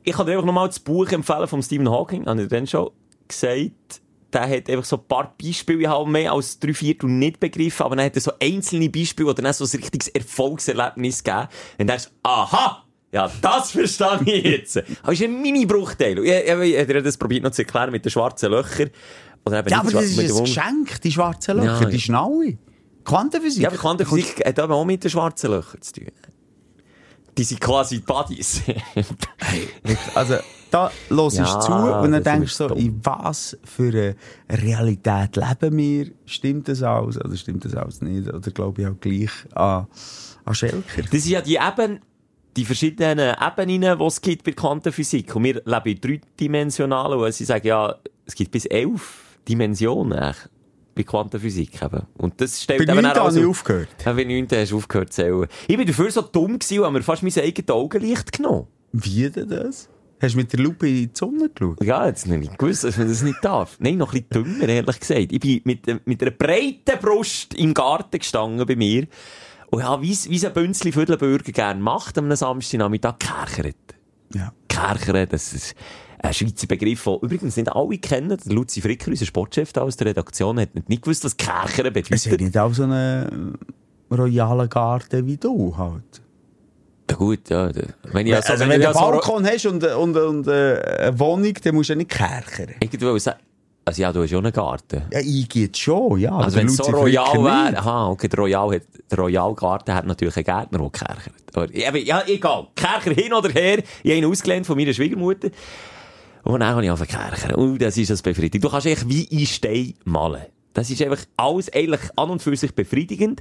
Ich kann dir einfach nochmal das Buch empfehlen von Stephen Hawking. Habe ich dann schon gesagt. Der hat einfach so ein paar Beispiele, ich habe mehr als drei Viertel nicht begriffen, aber dann hat er so einzelne Beispiele, wo dann so ein richtiges Erfolgserlebnis gegeben. Und dann ist aha! Ja, das verstehe ich jetzt. Aber es ist ein Mini-Bruchteil. Ich, ich, ich, das probiert noch zu erklären mit den schwarzen Löchern. Oder eben Ja, aber das ist ein Geschenk, die schwarzen Löcher, Ja, die. Schnaue. Quantenphysik. Ja, aber Quantenphysik hat aber auch mit den schwarzen Löchern zu tun. Die sind quasi Buddies. Also, da hörst du Ja, zu und dann denkst du ist so, in was für eine Realität leben wir? Stimmt das alles oder stimmt das alles nicht? Oder glaube ich auch gleich an, an Schelker? Das sind ja die Eben, die verschiedenen Ebenen, die es gibt bei Quantenphysik. Und wir leben in dreidimensionalen, und sie sagen ja, es gibt bis elf Dimensionen bei Quantenphysik eben. Und das stellt Bei eben 9 auch habe ich aufgehört. Ja, bei 9 hast du aufgehört zu zählen. Ich bin dafür so dumm gewesen und habe mir fast mein eigenes Augenlicht genommen. Wie denn das? Hast du mit der Lupe in die Sonne geschaut? Ja, jetzt noch nicht gewusst, dass man das nicht darf. Nein, noch ein bisschen dümmer, ehrlich gesagt. Ich bin mit, mit einer breiten Brust im Garten gestanden bei mir und habe, wie, wie es ein Bünzli Viertelbürger gerne macht, am Samstagnachmittag gekerchert. Ja. Kerchern, das ist ein Schweizer Begriff, den übrigens nicht alle kennen. Der Luzi Fricker, unser Sportchef da aus der Redaktion, hat nicht gewusst, was Kerchern Es hat bedeutet. nicht auch so einen royalen Garten wie du halt. Ja gut, ja. Wenn ich ja so, also, wenn wenn ich du ja einen so, Balkon hast und, und, und äh, eine Wohnung, dann musst du ja nicht kerchern. ich wollte sagen, Also ja, du hast ja einen Garten. Ja, ich geht schon, ja. Also wenn es so royal wäre, aha, okay, der Royal, hat, der Royal Garten hat natürlich einen Gärtner, der. Aber, ja, egal. Kercher hin oder her. Ich habe ihn ausgelernt von meiner Schwiegermutter. Und dann habe ich angefangen zu kerchern. Und das ist das befriedigend. Du kannst eigentlich wie in Stein malen. Das ist einfach alles eigentlich an und für sich befriedigend.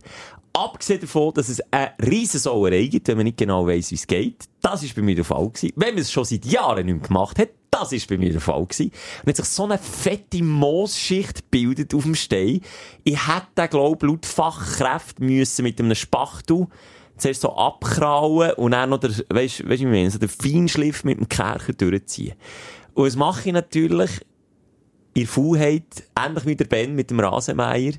Abgesehen davon, dass es eine riesen Sauerei gibt, wenn man nicht genau weiss, wie es geht. Das ist bei mir der Fall gewesen. Wenn man es schon seit Jahren nicht mehr gemacht hat, das ist bei mir der Fall gewesen. Und hat sich so eine fette Moosschicht gebildet auf dem Stein. Ich hätte, glaube laut Fachkräfte müssen mit einem Spachtel zuerst so abkrauen und dann noch der, weisst, wie ich meine, so den Feinschliff mit dem Kercher durchziehen. Und das mache ich natürlich der Faulheit, ähnlich wie der Ben mit dem Rasenmeier.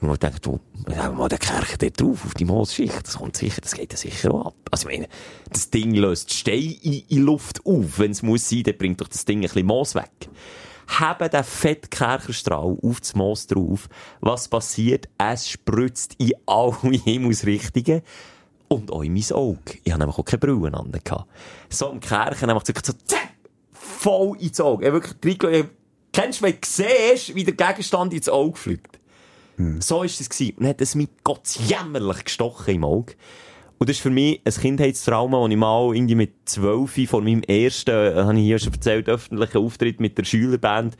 Und man denkt, du, haben mal den Kercher dort drauf, auf die Moosschicht. Das kommt sicher, das geht ja sicher auch ab. Also, ich meine, das Ding löst Stein in, in Luft auf. Wenn es muss sein, dann bringt doch das Ding ein bisschen Moos weg. Haben den Fettkercherstrahl auf das Moos drauf. Was passiert? Es spritzt in alle Himmelsrichtungen. Und auch in mein Auge. Ich habe nämlich auch keine Brille an. So im Kercher nämlich so, so, zack, voll ins Auge. Ich wirklich. Kennst du, wenn du siehst, wie der Gegenstand ins Auge fliegt? So war es. gewesen. Und hat es mich Gott jämmerlich gestochen im Auge. Und das ist für mich ein Kindheitstrauma, das ich mal irgendwie mit 12 vor meinem ersten, äh, habe ich hier schon erzählt, öffentlichen Auftritt mit der Schülerband.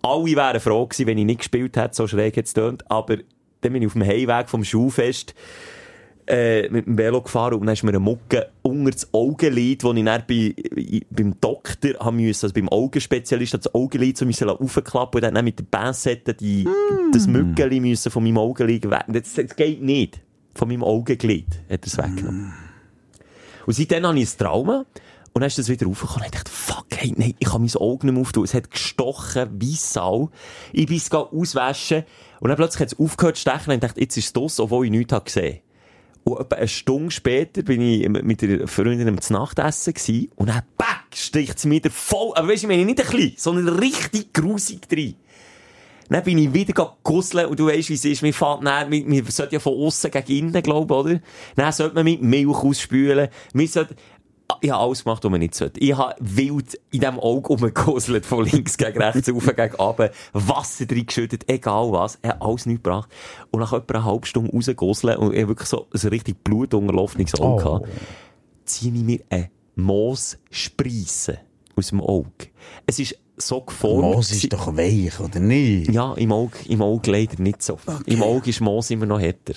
Alle wären froh gewesen, wenn ich nicht gespielt hätte, so schräg jetzt tönt. Aber dann bin ich auf dem Heimweg vom Schulfest äh, mit dem Velo gefahren und dann ist mir eine Mucke unter das Augenlid, wo ich dann bei, i- beim Doktor haben müssen, also beim Augenspezialisten, das Augenlid so müssen aufklappen und dann mit der Pinzette die, das Mückeli müssen von meinem Augenlid weg. Das, das geht nicht. Von meinem Augenlid hat er es weggenommen. Und seitdem habe ich ein Trauma. Und dann ist das wieder raufgekommen. Und ich dachte, fuck, hey, nein, ich kann mein Auge nicht mehr auftun. Es hat gestochen wie Sau. Ich bin es auswaschen. Und dann plötzlich hat es aufgehört zu stechen. Und ich dachte, jetzt ist es das, obwohl ich nichts habe gesehen. Und etwa eine Stunde später bin ich mit der Freundin am Nachtessen gewesen. Und dann, back, sticht sie mir voll, aber weisst du, ich meine nicht ein bisschen, sondern richtig grusig drin. Dann bin ich wieder gegusselt und du weisst, wie es ist. Man fährt dann, man, man sollte ja von außen gegen innen, glaube ich, oder? Dann sollte man mit Milch ausspülen. Man sollte, ich habe alles gemacht, was man nicht sollte. Ich habe wild in diesem Auge rumgegusselt, von links gegen rechts, rauf gegen runter, Wasser drin geschüttet, egal was. Er hat alles nichts gebracht. Und nach etwa einer halben Stunde rausgegusselt und ich habe wirklich so ein richtig blutunterlaufenes Auge Oh. gehabt, ziehe ich mir eine Moosspreisse aus dem Auge. Es ist so geformt. Moos ist doch weich, oder nicht? ja, im Auge, im Auge leider nicht so. Im Auge ist Moos immer noch härter.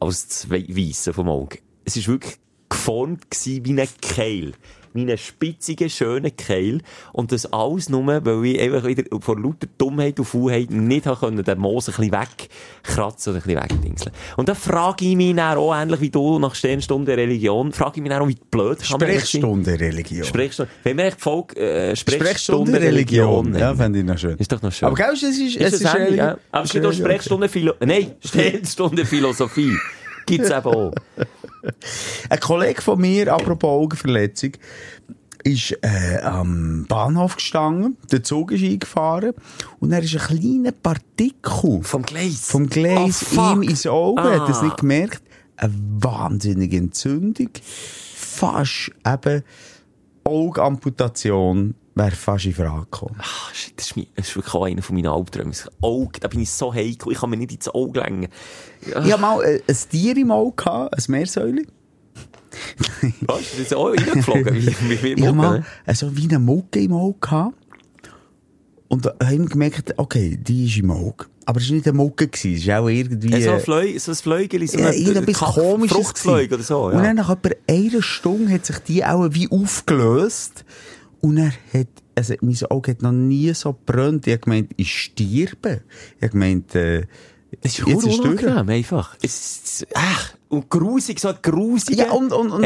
Als das Wei- Weisse vom Auge. Es ist wirklich geformt gewesen wie ein Keil. Wie ein spitziger, schöner Keil. Und das alles nur, weil ich einfach wieder vor lauter Dummheit und Faulheit nicht können, den Moos ein bisschen wegkratzen oder ein bisschen wegdingseln. Und da frage ich mich dann auch, ähnlich wie du nach Sternstunde Religion, frage ich mich dann auch, wie blöd kann? Sprechstunde Religion. Sprechstunde. Wenn wir echt Folge, äh, Sprechstunde Sprechstunde Religion. Religion. Ja, fände ich noch schön. Ist doch noch schön. Aber glaubst du, es ist, es Ist ist, das ähnlich, Religion? ja? Aber es gibt auch. Sprechstunde Philo... Nein, Sternstunde Philosophie. Gibt's eben auch. Ein Kollege von mir, apropos Augenverletzung, ist äh, am Bahnhof gestanden, der Zug ist eingefahren und er ist ein kleiner Partikel Vom Gleis. vom Gleis Oh, ihm ins Auge, hat er es Ah. nicht gemerkt. Eine wahnsinnige Entzündung. Fast eben Augenamputation wäre fast in Frage gekommen. Ah, shit, das, ist mein, das ist wirklich auch einer von meinen Albträumen. Das Auge, da bin ich so heikel, ich kann mir nicht ins Auge lenken. Ich hatte mal äh, ein Tier im Auge, gehabt, ein Meersäule. Was? Das ist auch reingeflogen. Wie, wie, wie Ich habe mal ne? äh, so wie eine Mucke im Auge gehabt. Und da haben wir gemerkt, okay, die ist im Auge. Aber es war nicht eine Mucke, es ist auch irgendwie... Ja, so ein äh, Fleu, so ein Fleugeli, so ja, ein komisches. Fruchtfleug oder so, Und dann ja. nach etwa einer Stunde hat sich die auch wie aufgelöst. Und er hat, also mein Auge hat noch nie so gebrannt. Ich gemeint, ich sterbe. Ich gemeint, äh, Das ist jetzt unangenehm, einfach. Es ach, und grusig, so ein grusiger, Ja, und, und, und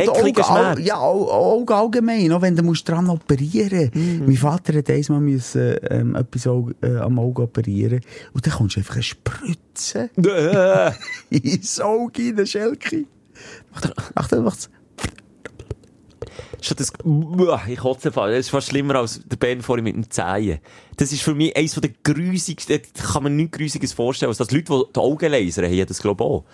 all, ja, Au- Augen allgemein, auch wenn du musst dran operieren Mhm. Mein Vater hat einmal müssen, ähm, etwas Auge, äh, am Auge operieren. Und dann kommst du einfach eine Spritze Äh. ins Auge rein, Schelke. Macht Achtung, macht's. Schon das, ich kotze fast. Das ist fast schlimmer als der Ben vorhin mit dem Zehen. Das ist für mich eines der grusigsten, da kann man nichts Grusiges vorstellen, als das Leute, die die Augen lasern, haben das glaube ich auch.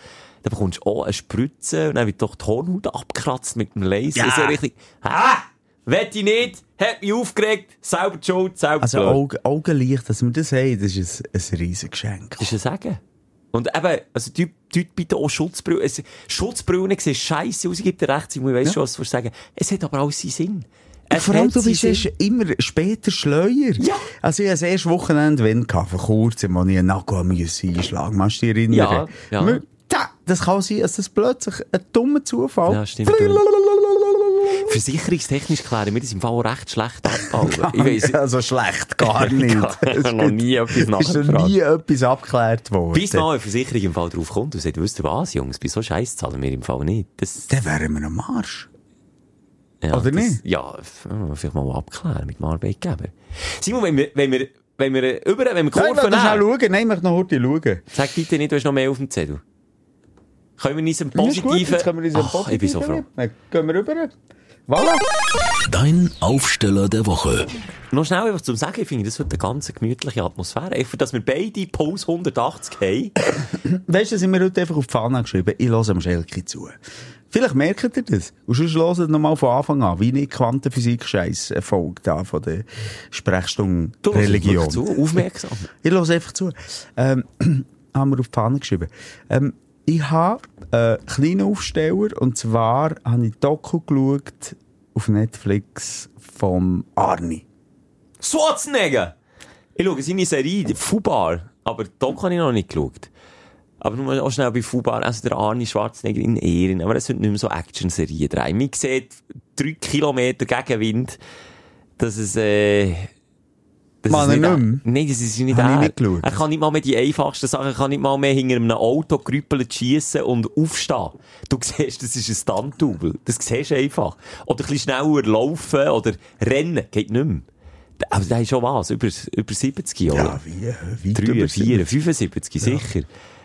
Da bekommst du auch eine Spritze und dann wird doch die Hornhaut abgekratzt mit dem Laser. Ja. Das ist ja richtig, ah! Wette ich nicht, hat mich aufgeregt, selber die schuld, selber Also Augenlicht, dass wir das haben, das ist ein, ein riesen Geschenk. Das ist ein Sagen. Und eben, also, die, die bitte auch Schutzbrillen. Es- Schutzbrillen sehen scheisse aus, ich gebe dir recht, Simon, ich weiss schon, was du sagen Es hat aber auch seinen Sinn. Es Vor allem, du bist immer später schleuer. Ja. Also ich hatte das erste Wochenende wenn gehabt, vor kurzem, wo ich einen Nagel musste einschlagen musst du dich erinnern? Ja, ja. Das kann sein, dass das plötzlich ein dummer Zufall... Ja, stimmt. Versicherungstechnisch klären wir das im Fall recht schlecht abgebaut. Ich weiss, also schlecht, gar nicht. Ich habe noch nie etwas Ist noch nachgefragt. nie etwas abgeklärt worden. Bis mal eine Versicherung im Fall drauf kommt und sagt, wisst ihr was, Jungs, bei so Scheiß zahlen wir im Fall nicht. Das, Dann wären wir am Arsch. ja, oder das, nicht? Ja, vielleicht mal abklären mit dem Arbeitgeber. Simon, wenn wir, wenn wir, wenn wir, über, wenn wir Nein, Kurven schnell nehmen, schauen. Nein, ich möchte noch heute schauen. sag bitte nicht, du hast noch mehr auf dem Zettel. Können wir in unserem Ist gut, positiven... jetzt können wir uns Ach, ich bin so froh. Dann gehen wir rüber. Voilà. Dein Aufsteller der Woche. Noch schnell einfach zum Sagen, ich finde, das wird eine ganz gemütliche Atmosphäre. Einfach, dass wir beide Pulse 180 haben. Weißt du, sind wir heute einfach auf die Fahne geschrieben. Ich höre am Schelke zu. Vielleicht merkt ihr das. Und sonst hört ihr nochmal von Anfang an, wie nicht Quantenphysik-Scheiß folgt da von der Sprechstunde Du, Religion. wirklich Zu, aufmerksam. Ich höre einfach zu. Ähm, haben wir auf die Fahne geschrieben. Ähm, ich habe einen kleinen Aufsteller, und zwar habe ich Doku geschaut auf Netflix vom Arni. Schwarzenegger! Ich schaue seine Serie, Fubar, aber Doc habe ich noch nicht geschaut. Aber nur auch schnell bei Fubar, also der Arne Schwarzenegger in Ehren, aber es sind nicht mehr so Action-Serien drin. Man sieht drei Kilometer Gegenwind, dass es, äh, es er nicht? Nein, das ist nicht Habe er. Er kann nicht mal mehr die einfachsten Sachen, er kann nicht mal mehr hinter einem Auto grüppeln, schiessen und aufstehen. Du siehst, das ist ein Stunt-Double. Das siehst du einfach. Oder ein bisschen schneller laufen oder rennen. Geht nicht mehr. Aber der ist schon was, über, über 70, oder? Ja, wie, weit 3, über 4, 75, sicher.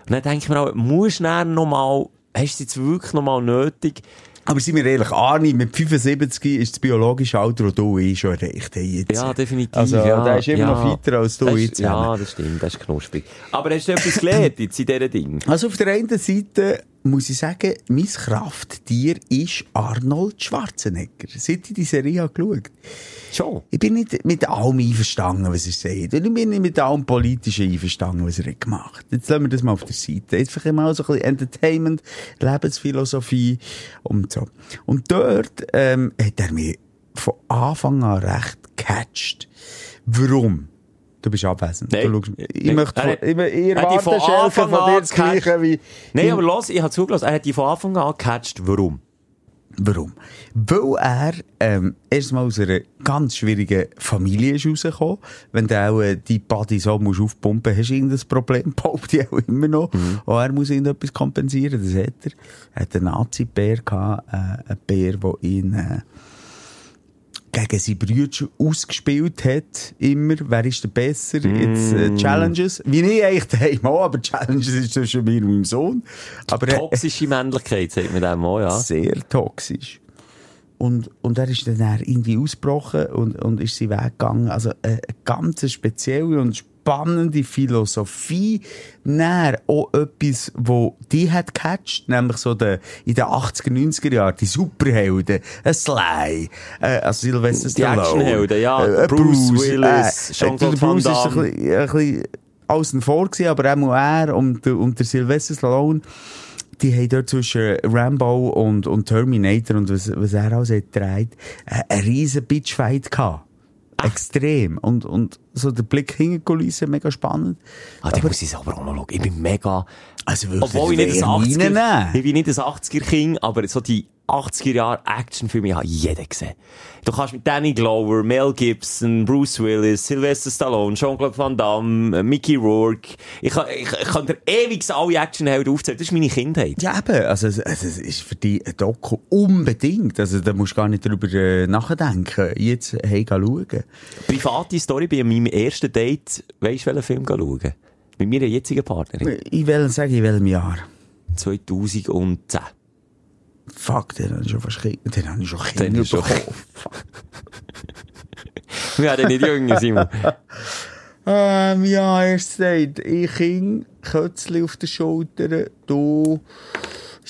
Und dann denke ich mir auch, musst du noch mal, hast du es jetzt wirklich noch mal nötig? Aber sind wir ehrlich, Arni mit 75 ist das biologische Alter, das du eh schon erreicht hast. Jetzt. Ja, definitiv. Also, ja, der ist immer ja. noch weiter als du Das ist- jetzt. Ja, das stimmt, das ist knusprig. Aber hast du etwas gelernt jetzt in diesen Dingen? Also auf der einen Seite muss ich sagen, mein Krafttier ist Arnold Schwarzenegger. Seit ich die Serie habe geschaut. Schon. Ich bin nicht mit allem einverstanden, was er sagt. Und ich bin nicht mit allem Politischen einverstanden, was er hat gemacht Jetzt lassen wir das mal auf der Seite. Jetzt vielleicht mal so ein bisschen Entertainment, Lebensphilosophie und so. Und dort ähm, hat er mich von Anfang an recht gecatcht. Warum? Du bist abwesend. Nein. Du schaust, ich Nein. möchte, von- ich, ich erwarte, von Anfang von an dir das. Gleiche wie... Nein, aber los, ich habe zugelassen, er hat die von Anfang an gecatcht. Warum? Warum? Weil er ähm, erstmal aus einer ganz schwierigen Familie ist rausgekommen. Wenn du auch äh, die Body so musst aufpumpen musst, hast du irgendein Problem, behaupte ich auch immer noch. Und er muss irgendetwas kompensieren, das hat er. Er hat einen Nazi-Bär gehabt, äh, einen Bär, der ihn... Äh, gegen seine Brüder ausgespielt hat, immer, wer ist der besser, jetzt äh, Challenges, wie ich eigentlich daheim auch, aber Challenges ist zwischen mir und meinem Sohn. Aber er- Toxische Männlichkeit, sagt man dem auch, ja. sehr toxisch. Und, und er ist dann irgendwie ausgebrochen und, und ist seinen Weg gegangen. Also eine, eine ganz spezielle und spannende Philosophie. Dann auch etwas, wo die hat gecatcht, nämlich so de, in den 80er, 90er Jahren, die Superhelden, ein Sly, äh, also Sylvester Die Stallone. Actionhelden, ja. äh, äh, Bruce Willis, äh, Jean-Claude Van Bruce ist ein Damme. bisschen, außen vor gewesen, aber auch er und, und der Sylvester Stallone, die haben dort zwischen Rambo und, und Terminator und was, was er alles hat gedreht, äh, einen riesen Bitchfight gehabt. Extrem. Und, und so der Blick hinter die Kulissen, mega spannend. Ah, da muss ich es aber auch noch schauen. Ich bin mega... Also Obwohl ich nicht ein wer 80er... reinnehmen? Ich bin nicht ein 80er-King, aber so die 80er Jahre Actionfilme habe jeder gesehen. Du kannst mit Danny Glover, Mel Gibson, Bruce Willis, Sylvester Stallone, Jean-Claude Van Damme, äh, Mickey Rourke. Ich, kann- ich, ich kann dir ewig alle Actionhelden aufzählen. Das ist meine Kindheit. Ja, eben. Also, es, es ist für dich ein Doku unbedingt. Also, da musst du gar nicht drüber äh, nachdenken. Jetzt, hey, schauen. Private Story bei meinem ersten Date. Weisst du, welchen Film schauen? Mit meiner jetzigen Partnerin. Ich will sagen, in welchem Jahr. 2010. Fuck, den habe ich schon fast Kinder, den habe ich schon Den Kinder hast du schon- bekommen. Wir werden nicht jünger, Simon. Ähm, ja, erst gesagt, ich Kind, Kötzli auf der Schulter, du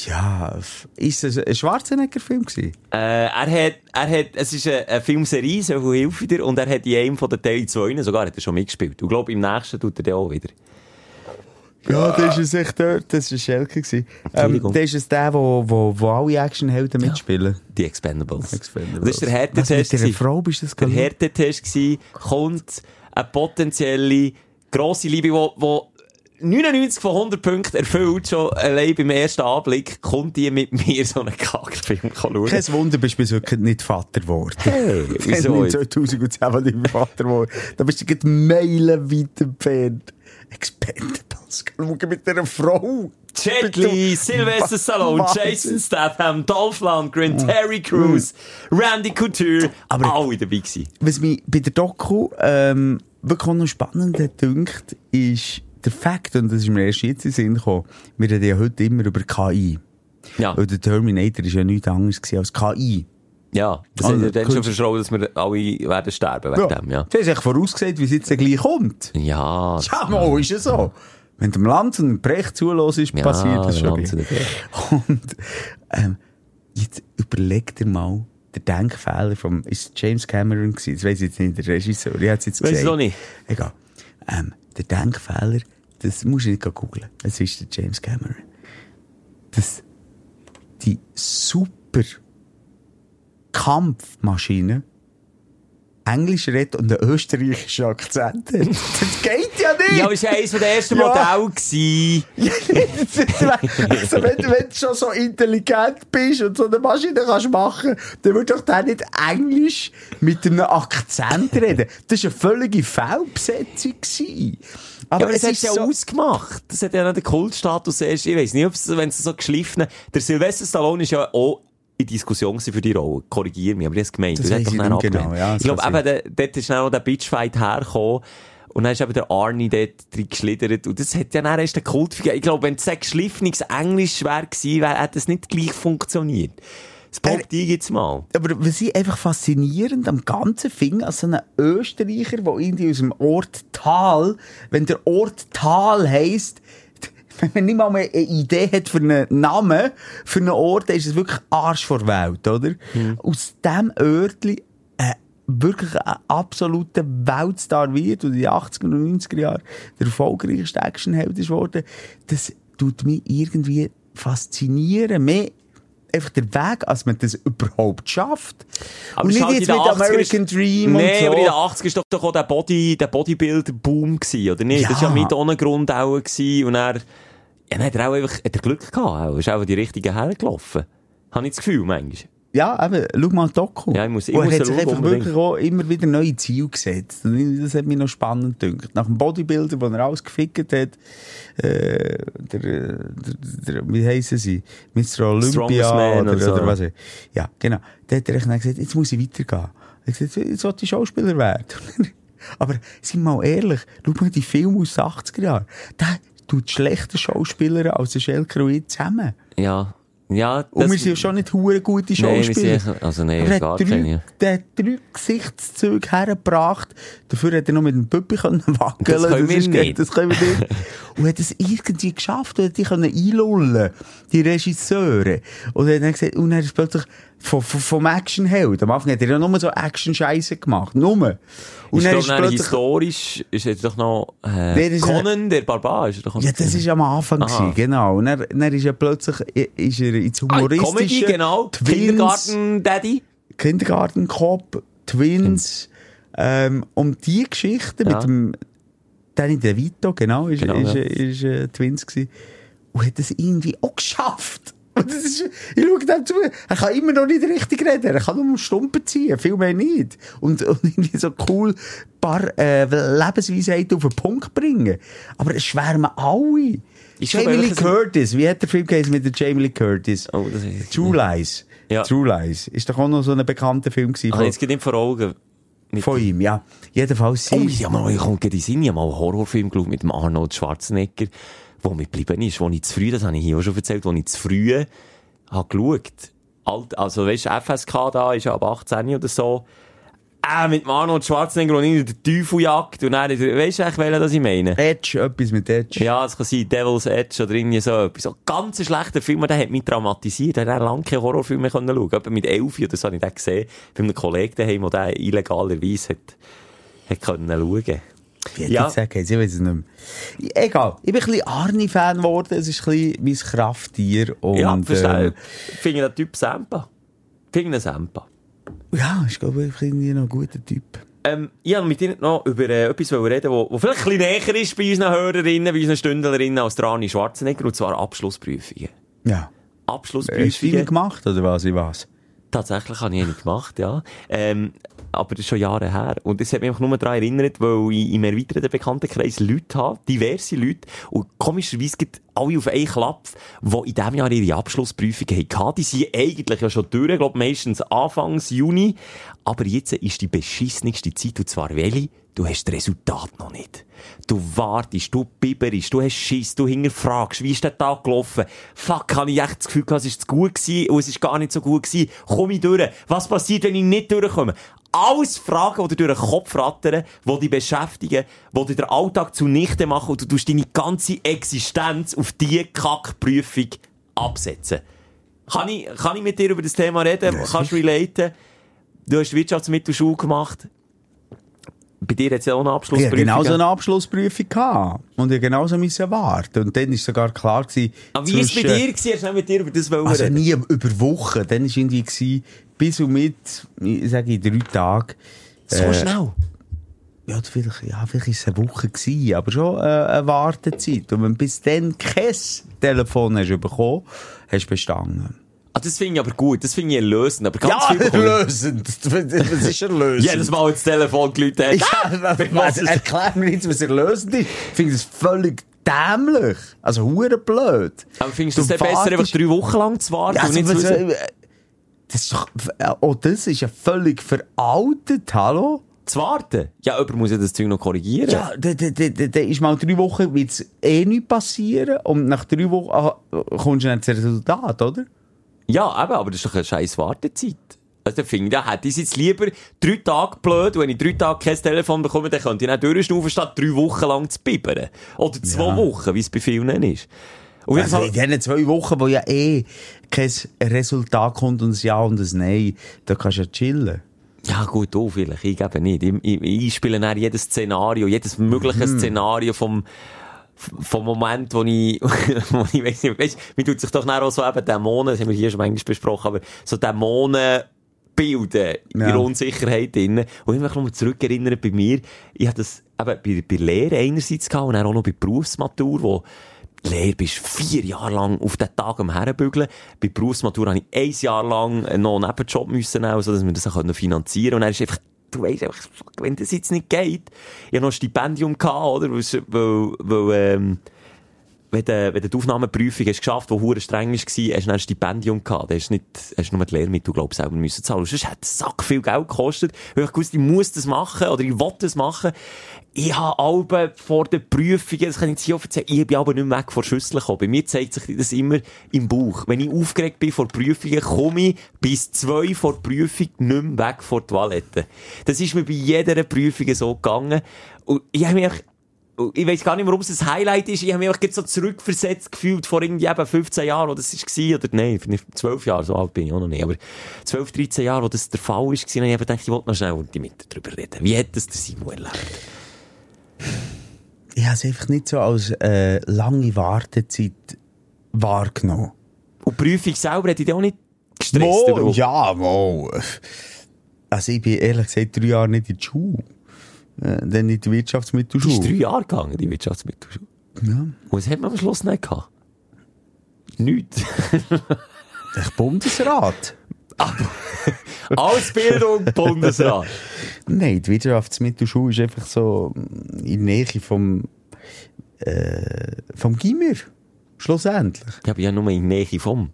Ja, ist es ein Schwarzenegger-Film gewesen? Äh, er hat, er hat, es ist eine, eine Filmserie, so viel hilft dir, und er hat in einem von den Teilen zwei, sogar hat er schon mitgespielt. Und ich glaube, im nächsten tut er den auch wieder. Ja, das ist echt dort, das war Schelke. gewesen. Ähm, Entschuldigung. das ist der, wo, wo, wo alle Actionhelden mitspielen. Die Expendables. Expendables. Das ist der Was, Härtetest. mit dieser gewesen. Frau bist du das Der? Härtetest gsi, kommt eine potenzielle grosse Liebe, wo, wo 99 von 100 Punkten erfüllt, schon allein beim ersten Anblick, kommt die mit mir so einen Kackfilm schauen. Kein Wunder, bist du bis heute nicht Vater geworden. Hey, wieso Wenn jetzt? du 2010 mal nicht Vater geworden Da bist du gerade meilenweit entfernt. Expendables. Schau mit dieser Frau. Jet Li, Sylvester Stallone. Jason Statham, Dolph Lundgren, Terry Crews, Randy Couture, Aber- alle dabei gewesen. Was mich bei der Doku ähm, wirklich noch spannend dünkt, ist der Fakt, und das ist mir erst jetzt in den Sinn gekommen, wir reden ja heute immer über KI. Ja, Weil der Terminator ist ja nichts anderes als KI. Ja. Das Also, ist ja dann schon verschrauen, dass wir alle werden sterben wegen dem, ja. Sie haben sich vorausgesagt, wie es jetzt gleich kommt. Ja. Ja, mal ist es so. Wenn dem Land und Brecht zulässt, ist Ja, passiert das der schon. Und der ähm, jetzt überleg dir mal den Denkfehler vom ist James Cameron gewesen. Das weiß ich jetzt nicht, der Regisseur. Ich es jetzt Weiss ich gesagt. auch nicht. Egal. Ähm, der Denkfehler, das musst du nicht googeln. Es ist der James Cameron. Das, die super Kampfmaschine Englisch redet und einen österreichischen Akzent hat. Das geht ja nicht! Ja, aber es war eines der ersten Ja. Modelle. also, wenn, du- wenn du schon so intelligent bist und so eine Maschine kannst machen, dann wird doch der nicht Englisch mit einem Akzent reden. Das war eine völlige Fehlbesetzung. Aber, Aber es es hat ist ja so... ausgemacht. Das hat ja noch den Kultstatus erst. Ich weiss nicht, ob es, wenn es so geschliffen Der Sylvester Stallone ist ja auch in Diskussion für die Rolle. Korrigier mich, aber es gemeint. Das Du hast weiss doch ich dann genau, ja, das ich glaube, eben, dort ist dann auch der Bitchfight hergekommen. Und dann ist eben der Arnie dort drin geschlittert. Und das hat ja dann erst den Kult gegeben. Ich glaube, wenn es ein geschliffenes Englisch wäre gewesen, wäre, hätte es nicht gleich funktioniert. Das behaupte ich jetzt mal. Aber was ich einfach faszinierend am ganzen finde, als so ein Österreicher, der irgendwie aus dem Ort Tal, wenn der Ort Tal heisst, wenn man nicht mal mehr eine Idee hat für einen Namen, für einen Ort, dann ist es wirklich Arsch vor Welt, oder? Aus dem Örtli äh, wirklich ein absoluter Weltstar wird und in den 80er und 90er Jahren der erfolgreichste Actionheld ist worden, das tut mich irgendwie faszinieren. Mehr einfach der Weg, als man das überhaupt schafft. Aber und ist nicht halt jetzt mit 80er American Dream nee, und so. aber in den 80 er ist doch, doch auch der, Body, der Bodybuilder-Boom gewesen, oder nicht? Ja. Das war ja mit ohne Grund auch gewesen. Und er, ja, dann hat er auch einfach, hat er Glück gehabt, auch. Ist auch die richtige hergelaufen. Habe ich das Gefühl, manchmal. Ja, eben, schau mal Doku. Ja, ich muss- ich und muss er hat schauen, sich einfach wirklich auch immer wieder neue Ziele gesetzt. Und das hat mich noch spannend gedacht. Nach dem Bodybuilder, wo er alles gefickt hat, äh, der, der, der, wie heissen sie? Mr. Olympia Man oder, und so. oder was. Ja, genau. Da hat er dann gesagt, jetzt muss ich weitergehen. Er hat gesagt, jetzt sollte ich Schauspieler werden. Aber, sind wir mal ehrlich, schau mal die Filme aus den 80er Jahren. Der tut schlechter Schauspieler als der Schelker und ich zusammen. Ja. Ja, Und wir sind ja schon nicht hure gute Nein, Schauspieler. sind, also nein, er gar drei, keine. der hat drei Gesichtszüge hergebracht. Dafür hat er noch mit dem Püppi können wackeln Das können wir ist- nicht. Das können wir nicht. Und hat es irgendwie geschafft. Und hat die können einlullen. Die Regisseure. Und er hat dann gesagt, und er ist plötzlich vom, Actionheld. Am Anfang hat er ja nur so Action-Scheiße gemacht. Nur. Und ich ist plötzlich, historisch ist jetzt doch noch, Der äh, ist Conan, der Barbar, ist er doch ja, das ist am Anfang gewesen, genau. Und dann, dann ist er plötzlich, ist er ins Ah, humoristische, Comedy, genau. Kindergarten-Daddy. Kindergartenkopf, Twins, ähm, um die Geschichte Ja. mit dem Danny DeVito, genau, ist, Genau, ist, ja. ist, äh, Twins gewesen. Und hat das irgendwie auch geschafft. Und das ist, ich schaue dem zu, er kann immer noch nicht richtig reden, er kann nur um Stumpen ziehen, viel mehr nicht. Und, und irgendwie so cool paar äh, Lebensweisheiten auf den Punkt bringen. Aber es schwärmen alle. Ist Jamie Lee Curtis, wie hat der Film geheißen mit der Jamie Lee Curtis? Oh, das ist True Lies. Ja. True Lies. Ist doch auch noch so ein bekannter Film gewesen. Ah, jetzt geht nicht vor Augen. Mit von ihm, ja. Jedenfalls sie. Oh, ja, mal, ich komme gerade in Sinn. Ich habe mal einen Horrorfilm geschaut mit dem Arnold Schwarzenegger, der mir geblieben ist, wo ich zu früh, das habe ich hier auch schon erzählt, wo ich zu früh habe geschaut. Alt, also, weißt du, FSK da ist ja ab 18 oder so. äh, mit Arnold Schwarzenegger und in der Teufeljagd und dann, weißt du eigentlich, welchen das ich meine? Edge, etwas mit Edge. Ja, es kann sein Devil's Edge oder irgendwie so etwas. So ganz ein schlechter Film, der hat mich traumatisiert. Der hat lange keine Horrorfilme mehr können schauen. Etwa mit elf oder so habe ich den gesehen. Bei einem Kollegen daheim, der den illegalerweise hat, hat können schauen. Wie hätte Ja. gesagt, ich weiß es nicht mehr. Egal, ich bin ein bisschen Arnie-Fan geworden. Es ist ein bisschen mein Krafttier. Und, ja, verstehe. ähm, finde den Typ Sempa. Finde ihn Sempa. ja, ist, glaube ich, irgendwie noch ein guter Typ. Ähm, ich wollte mit dir noch über äh, etwas reden, wo, wo vielleicht ein bisschen näher ist bei unseren Hörerinnen, bei unseren Stündlerinnen als der Arni Schwarzenegger, und zwar Abschlussprüfungen. Ja. Hast du Abschlussprüfungen. gemacht, oder was? Ich was? Tatsächlich habe ich eine gemacht, ja. Ähm, aber das ist schon Jahre her. Und das hat mich einfach nur daran erinnert, weil ich im erweiterten Bekanntenkreis Leute habe, diverse Leute, und komischerweise gibt alle auf einen Klapp, die in diesem Jahr ihre Abschlussprüfungen hatten. Die sind eigentlich ja schon durch, ich glaube meistens Anfangs Juni. Aber jetzt ist die beschissenste Zeit, und zwar welche? Du hast das Resultat noch nicht. Du wartest, du bibberst, du hast Schiss, du hinterfragst, wie ist der Tag gelaufen? Fuck, habe ich echt das Gefühl, gehabt, es ist zu gut gewesen und es ist gar nicht so gut gewesen. Komm ich durch? Was passiert, wenn ich nicht durchkomme? Alles Fragen, die dir durch den Kopf rattern, die dich beschäftigen, die dir den Alltag zunichte machen und du tust deine ganze Existenz auf diese Kackprüfung absetzen. Kann ich, kann ich mit dir über das Thema reden? Kannst du relaten? Du hast Wirtschaftsmittelschule gemacht. Bei dir hat es ja auch eine Ich Abschlussprüfung. hatte genau so eine Abschlussprüfung gehabt. Und ich genauso müssen warten. Und dann war sogar klar gewesen, Aber wie war es bei dir? gewesen? Hast du mit dir über das wollen Also nie über Wochen. Dann war irgendwie gewesen, bis und mit, ich sage ich, drei Tage. So äh, schnell? Ja, vielleicht, ja, vielleicht ist es eine Woche gewesen, aber schon äh, eine Wartezeit. Und wenn du bis dann kein Telefon hast bekommen, hast du bestanden. Ah, das finde ich aber gut. Das finde ich erlösend. Aber ganz ich- erlösend. Was ist erlösend? Jedes Mal ins Telefon geläutet hat. Ja, was, was, erklär mir jetzt, was erlösend ist. Ich finde das völlig dämlich. Also, hure blöd. Aber findest du es besser, einfach drei Wochen lang zu warten Ja, und also, nicht zu was, wissen? Das ist doch, oh, das ist ja völlig veraltet, hallo? Zu warten? Ja, jemand muss ja das Zeug noch korrigieren. Ja, da, da, da, da, ist mal drei Wochen, wird's eh nicht passieren. Und nach drei Wochen ah, kommst du dann zum Resultat, oder? Ja, eben, aber das ist doch eine scheiß Wartezeit. Also, dann ich, da hätte ich es jetzt lieber drei Tage blöd, und wenn ich drei Tage kein Telefon bekomme, dann könnte ich nicht durchschnaufen, statt drei Wochen lang zu bibbern. Oder zwei Ja. Wochen, wie es bei vielen ist. Auf jeden Also Fall, in diesen zwei Wochen, wo ja eh kein Resultat kommt und ein Ja und ein Nein, da kannst du ja chillen. Ja, gut, du vielleicht. Ich eben nicht. Ich, ich, ich spiele dann jedes Szenario, jedes mögliche Szenario vom, vom Moment, wo ich, wo ich weiss nicht, weißt, mir tut sich doch auch so eben Dämonen, das haben wir hier schon manchmal besprochen, aber so Dämonen bilden in Ja. der Unsicherheit drin. Und ich mich noch mal zurückerinnern bei mir, ich hatte das eben bei, bei Lehre einerseits gehabt und dann auch noch bei Berufsmatur, wo die Lehre bist vier Jahre lang auf den Tag am Herbügeln. Bei Berufsmatur habe ich ein Jahr lang noch einen Nebenjob müssen nehmen, so dass wir das auch finanzieren können. Und dann ist einfach, du weisst einfach, wenn das jetzt nicht geht. Ich hatte noch ein Stipendium gehabt, oder? Weil, weil, ähm, wenn du, wenn du die Aufnahmeprüfung hast geschafft, die hure streng war, hast du dann ein Stipendium gehabt. Da hast du nicht, hast nur die Lehrmittel, glaub ich, selber müssen zahlen. Sonst hat es sack viel Geld gekostet. Weil ich gewusst, ich muss das machen, oder ich will das machen. Ich habe Alben vor den Prüfungen, das kann ich jetzt hier erzählen, ich bin aber nicht mehr weg vor Schüsseln gekommen. Bei mir zeigt sich das immer im Bauch. Wenn ich aufgeregt bin vor Prüfungen, komme ich bis zwei vor der Prüfung nicht mehr weg vor die Toilette. Das ist mir bei jeder Prüfung so gegangen. Und ich habe mich ich weiß gar nicht, warum es ein Highlight ist. Ich habe mich einfach so zurückversetzt gefühlt vor irgendwie eben 15 Jahren, wo das war, oder nein, vielleicht 12 Jahre, so alt bin ich auch noch nicht, aber 12, 13 Jahre, wo das der Fall war, und ich habe gedacht, ich wollte noch schnell mit dir darüber reden. Wie hat das der Simon erlebt? Ich habe es einfach nicht so als äh, lange Wartezeit wahrgenommen. Und die Prüfung selber hat dich auch nicht gestresst? Mo, ja, mo. Also ich bin ehrlich gesagt drei Jahre nicht in die Schule. Äh, dann in die Wirtschaftsmittelschule. ist drei Jahre gegangen, die Wirtschaftsmittelschule. Ja. Und was hat man am Schluss nicht gehabt? Nichts. Der Bundesrat. Ausbildung, Bundesrat. Nein, die Wirtschaftsmittelschule ist einfach so in der Nähe vom, äh, vom Gimmer. Schlussendlich. Ich habe ja nur in der Nähe vom.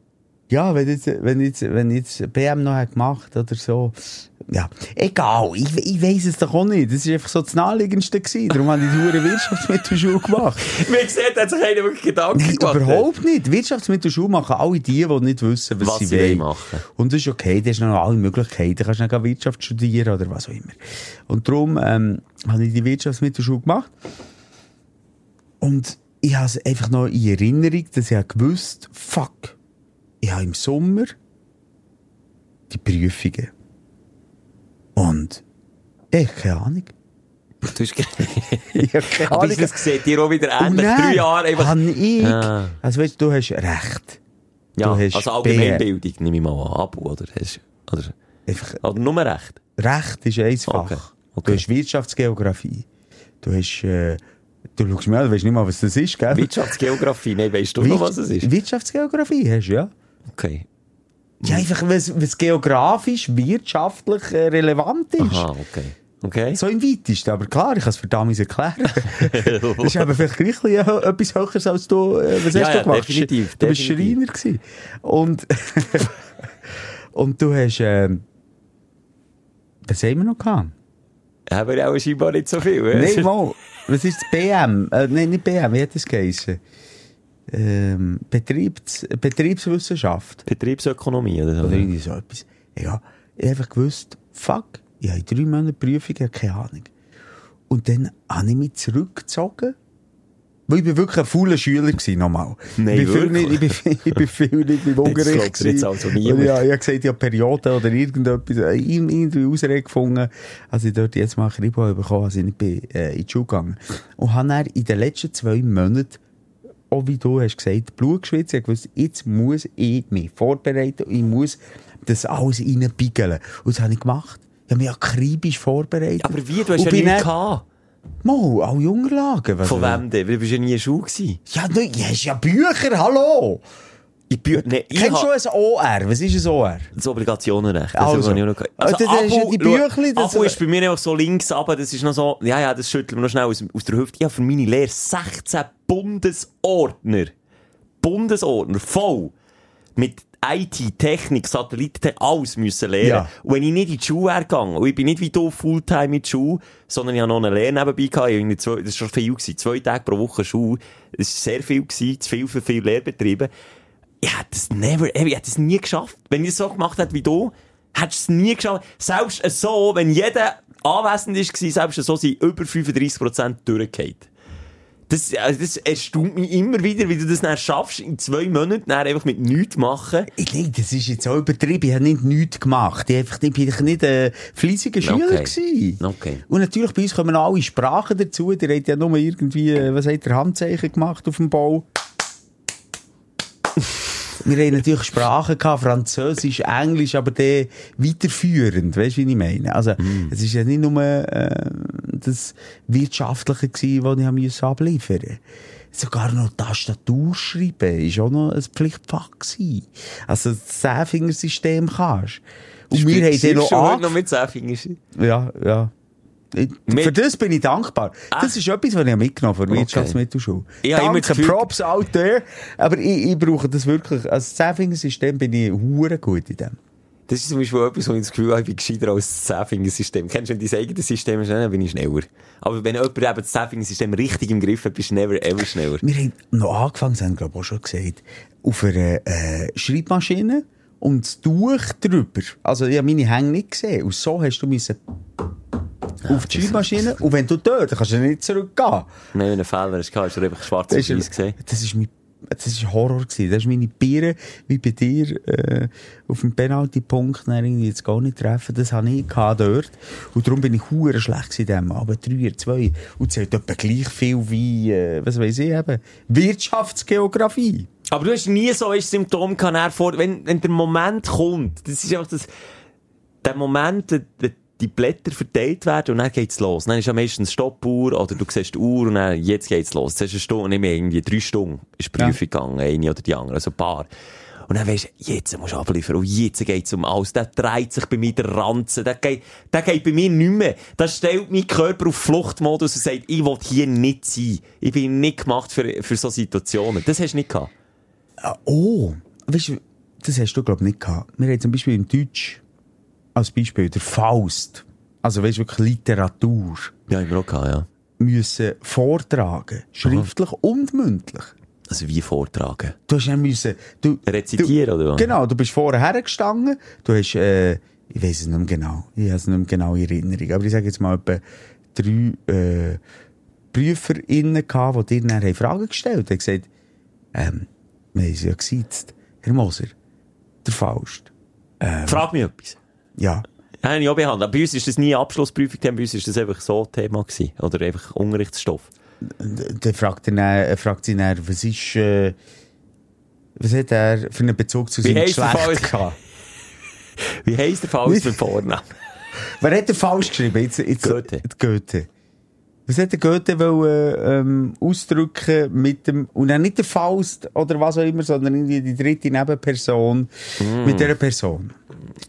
Ja, wenn jetzt, wenn jetzt, wenn jetzt BM noch hat gemacht oder so. Ja, egal. Ich, ich weiss es doch auch nicht. Das war einfach so das Naheliegendste gewesen. Darum habe ich die Hure Wirtschaftsmittelschule gemacht. Wie gesagt, hat sich einer wirklich Gedanken Nein, gemacht. überhaupt nicht. Wirtschaftsmittelschule machen alle die, die nicht wissen, was, Was sie wollen. machen. Und das ist okay, da hast noch alle Möglichkeiten. Du kannst noch Wirtschaft studieren oder was auch immer. Und darum ähm, habe ich die Wirtschaftsmittelschule gemacht. Und ich habe es einfach noch in Erinnerung, dass ich gewusst, fuck, ich habe im Sommer die Prüfungen. Und ich habe keine Ahnung. Du hast Ich habe keine Aber Ahnung. das sieht dir auch wieder ähnlich. Drei Jahre einfach. habe ich, Ah. also weißt du, du hast Recht. Ja, du hast also Allgemeinbildung nehme ich mal an. Abo, oder? Hast, oder, Einfach, oder nur Recht. Recht ist ein Fach. Okay, okay. Du hast Wirtschaftsgeografie. Du hast, äh, du schaust mir an, du weißt nicht mal, was das ist, gell? Wirtschaftsgeografie, nein, weißt du noch, was es ist? Wirtschaftsgeografie hast du, ja. Okay. Ja, einfach, was, was geografisch, wirtschaftlich äh, relevant ist. Aha, okay. Okay. So im weitesten, aber klar, ich kann es für damals erklären. das ist aber vielleicht gleich ein bisschen etwas höheres als du, äh, was Ja, hast du ja, gemacht? definitiv, Du bist definitiv. Schreiner gewesen. Und, und du hast, ähm, was haben wir noch gehabt? Haben wir auch scheinbar nicht so viel. Nein, mal, was ist das BM? Äh, nein, nicht BM, wie hat das geheißen? Ähm, Betriebs, Betriebswissenschaft. Betriebsökonomie oder so. Oder irgendwie so etwas. Ja, ich habe einfach gewusst, fuck, ich habe drei Monaten Prüfung, ich habe keine Ahnung. Und dann habe ich mich zurückgezogen. Weil ich bin wirklich ein fauler Schüler gewesen, nochmal. Nein, ich bin viel wirklich? nicht, ich bin, ich bin viel nicht im Unterricht dir jetzt also. Und Ja, ich habe gesagt, ich habe Perioden oder irgendetwas, äh, irgendwie Ausrede gefunden, als ich dort jetzt mal ein Kribo bekommen also ich bin, äh, in die Schule gegangen. Und habe dann in den letzten zwei Monaten auch wie du hast gesagt, Blut geschwitzt. Ich gewusst, jetzt muss ich mich vorbereiten und ich muss das alles reinbiegeln. Und das habe ich gemacht. Ich habe mich akribisch vorbereitet. Aber wie? Du hast Und ja nichts gehabt. Mal, alle Unterlagen. Was Von wem denn? Weil Du bist ja nie in Schule gewesen. Ja, du hast ja Bücher, hallo! Ich bin, nee, ich Kennst du ein OR? Was ist ein OR? Das Obligationenrecht. Das Also. ich auch noch gehabt. Also, das ist die Büchli, das- Abo ist bei mir einfach so links, aber das ist noch so, ja, ja, das schütteln wir noch schnell aus, aus der Hüfte. Ich habe für meine Lehre 16 Bundesordner. Bundesordner, voll. Mit IT, Technik, Satelliten, alles müssen lernen. Ja. Und wenn ich nicht in die Schule wäre gegangen, und ich bin nicht wie du Fulltime in die Schule, sondern ich habe noch eine Lehre nebenbei gehabt, ich zwei, das war schon viel gewesen, zwei Tage pro Woche Schule, das war sehr viel gewesen, zu viel für viele Lehrbetriebe. Ich hätte es never, ever, ich hätte es nie geschafft. Wenn ich es so gemacht hätte wie du, hättest du es nie geschafft. Selbst so, wenn jeder anwesend war, selbst so sind über 35% durchgefallen. Das, also das erstaunt mich immer wieder, wie du das dann schaffst, in zwei Monaten dann einfach mit nichts machen. Ich, nein, das ist jetzt auch übertrieben. Ich habe nicht nichts gemacht. Ich, einfach, ich bin einfach nicht ein fleissiger Schüler Okay. gewesen. Okay. Und natürlich, bei uns kommen alle Sprachen dazu. Der hat ja nur irgendwie, äh, was hat der, Handzeichen gemacht auf dem Bau. Wir haben natürlich Sprachen gehabt, Französisch, Englisch, aber der weiterführend, weißt du, wie ich meine? Also, es ist ja nicht nur, äh, das Wirtschaftliche gewesen, was ich haben müssen abliefern musste. Sogar noch Tastatur schreiben, ist auch noch ein Pflichtfach gewesen. Also, das Zehnfingersystem kannst. Und wir haben den noch noch mit Zehnfingern. ja, ja. Mit- für das bin ich dankbar. Das ist etwas, was ich mitgenommen der Okay. Wirtschaftsmittelschule. Ich habe immer Danke, Gefühl- Props out there. Aber ich, ich brauche das wirklich. Als Zehnfingersystem bin ich hure gut in dem. Das ist zum Beispiel etwas, wo ich das Gefühl habe, ich bin gescheiter als das Zehnfingersystem. Kennst du, wenn dein eigenes System ist, dann bin ich schneller. Aber wenn jemand eben das Zehnfingersystem richtig im Griff hat, bist du never ever schneller. Wir haben noch angefangen, das haben glaube ich auch schon gesagt, auf einer äh, Schreibmaschine und das Tuch drüber. Also ich habe meine Hänge nicht gesehen. Und so hast du müssen auf die Schreibmaschine. Und wenn du dort, dann kannst du nicht zurückgehen. Nein, wenn ein Fehler hast, hast du einfach schwarz ist, weiß gesehen. das ist mein, das ist Horror gewesen. Das ist meine Biere, wie bei dir, äh, auf dem Penalty-Punkt, irgendwie jetzt gar nicht treffen. Das habe ich gehabt dort. Und darum bin ich hure schlecht in dem. Aber drei, zwei. Und zählt etwa gleich viel wie, äh, was weiß ich eben, Wirtschaftsgeografie. Aber du hast nie so ein Symptom gehabt, vor, wenn, wenn der Moment kommt, das ist einfach das, der Moment, der, der, die Blätter verteilt werden und dann geht's los. Dann ist ja meistens Stoppuhr oder du siehst die Uhr und dann, jetzt geht's los. Jetzt hast du eine Stunde, nicht mehr irgendwie drei Stunden ist die Ja. Prüfung gegangen, eine oder die andere, also ein paar. Und dann weisst du, jetzt musst du abliefern und jetzt geht's um alles. Der dreht sich bei mir der Ranzen, der geht, der geht bei mir nicht mehr. Das stellt mein Körper auf Fluchtmodus und sagt, ich will hier nicht sein. Ich bin nicht gemacht für, für so Situationen. Das hast du nicht gehabt. Ah, oh, weißt du, das hast du, glaube ich, nicht gehabt. Wir haben zum Beispiel in Deutsch, als Beispiel, der Faust, also weißt du, wirklich Literatur, Ja, auch gehabt, ja. müssen vortragen, schriftlich und mündlich. Also wie vortragen. Du hast dann müssen, du, Rezitieren, du, oder was? Genau, du bist vorher hergestanden, du hast, äh, ich weiß es nicht mehr genau, ich habe es nicht mehr genau in Erinnerung, aber ich sage jetzt mal etwa drei, äh, PrüferInnen gehabt, die dir dann Fragen gestellt haben, gesagt, ähm, wir haben sie ja gesiezt. Herr Moser, der Faust. Frag mich etwas. Ja. Habe ich auch behandelt. Bei uns ist das nie Abschlussprüfung, bei uns ist das einfach so Thema gewesen. Oder einfach Unterrichtsstoff. Dann fragt, er dann, fragt sie dann, was ist, äh, was hat er für einen Bezug zu seinem Geschlecht Faust? gehabt? Wie heisst der Faust mit Vornamen? Wer hat den falsch geschrieben? Jetzt, jetzt, Goethe. Goethe. Was hat der Goethe wollen, ähm, ausdrücken mit dem, und dann nicht der Faust oder was auch immer, sondern irgendwie die dritte Nebenperson Mm. mit dieser Person.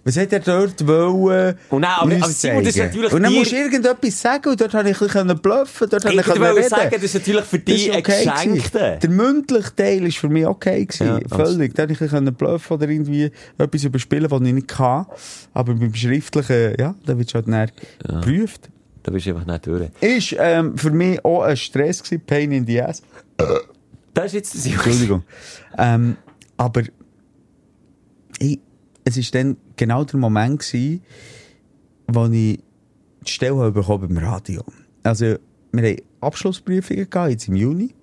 Was hat er dort wollen Und dann, aber- aber Simon, das natürlich Und dann dir- musst du irgendetwas sagen und dort habe ich ein bisschen bluffen, dort habe Ich wollte reden. sagen, das ist natürlich für dich ein okay Geschenk. gewesen. Der mündliche Teil ist für mich okay gewesen. Ja, Völlig. Da hätte ich ein bisschen bluffen oder irgendwie etwas überspielen, was ich nicht kann. Aber beim Schriftlichen, ja, da wird halt dann geprüft. Da bist du einfach nicht durch. Ist ähm, für mich auch ein Stress gewesen, Pain in the ass. Das ist jetzt das Entschuldigung. ähm, aber ich, es war dann genau der Moment gewesen, wo ich die Stelle habe bekommen beim Radio. Also, wir haben Abschlussprüfungen gehabt, jetzt im Juni.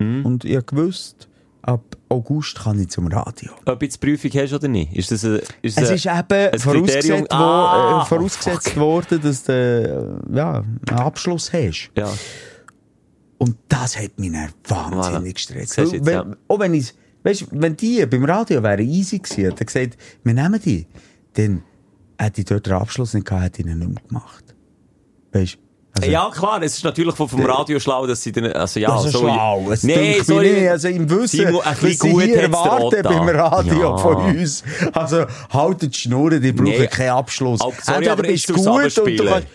Und ich gewusst, ab August kann ich zum Radio. Ob du jetzt Prüfung hast oder nicht? Ist das ein, ist Es ist eben vorausgesetzt, wo, Ah, äh, vorausgesetzt worden, dass du äh, ja, einen Abschluss hast. Ja. Und das hat mich wahnsinnig gestresst. Du jetzt, wenn, ja. Auch wenn ich, weißt, wenn die beim Radio wären easy gewesen, hätten gesagt, wir nehmen die, dann hätte ich dort den Abschluss nicht gehabt, hätte ich ihn nicht mehr gemacht. Weißt also, ja, klar, es ist natürlich vom, vom Radio schlau, dass sie dann, also ja, also so, schlau. Es nee, sorry. nicht. Also im Wissen, Simon, ein was sie hier erwarten beim Radio Ja. von uns. Also haltet die Schnurren, die brauchen Nee. keinen Abschluss. Auch, sorry, Entweder aber bist du gut und du kannst...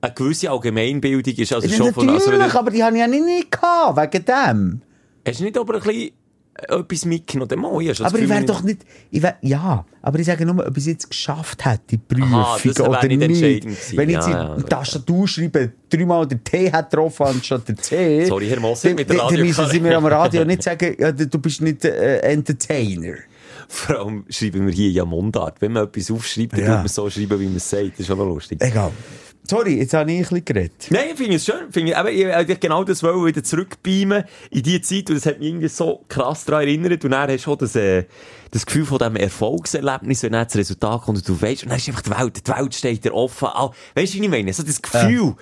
Eine gewisse Allgemeinbildung ist also Ja, schon von, also natürlich, du, aber die habe ich ja nicht, nicht gehabt, wegen dem. hast du nicht aber ein bisschen etwas mitgenommen? Dann mal, ich Aber ich wäre doch nicht, ich wär, ja, aber ich sage nur, ob ich es jetzt geschafft hätte, die Prüfung Aha, oder nicht nicht. Wenn ich jetzt Ja, in ja, die ja. Tastatur schreibe, dreimal den T hat getroffen anstatt der C. Sorry, Herr dann- mit der dann- Dann Radio- müssen sie mir am Radio nicht sagen, ja, du bist nicht äh, Entertainer. Vor allem schreiben wir hier ja Mundart. Wenn man etwas aufschreibt, dann Ja. tut man so schreiben, wie man es sagt. Das ist noch lustig. Egal. Sorry, jetzt habe ich ein bisschen geredet. Nein, ich finde es schön. Finde ich, aber ich wollte genau das wollen, wieder zurückbeamen in die Zeit. Und das hat mich irgendwie so krass daran erinnert. Und dann hast du auch das, äh, das Gefühl von diesem Erfolgserlebnis, wenn dann das Resultat kommt und du weißt, und dann ist einfach die Welt, die Welt steht dir offen. All, weißt du, wie ich meine? So das Gefühl.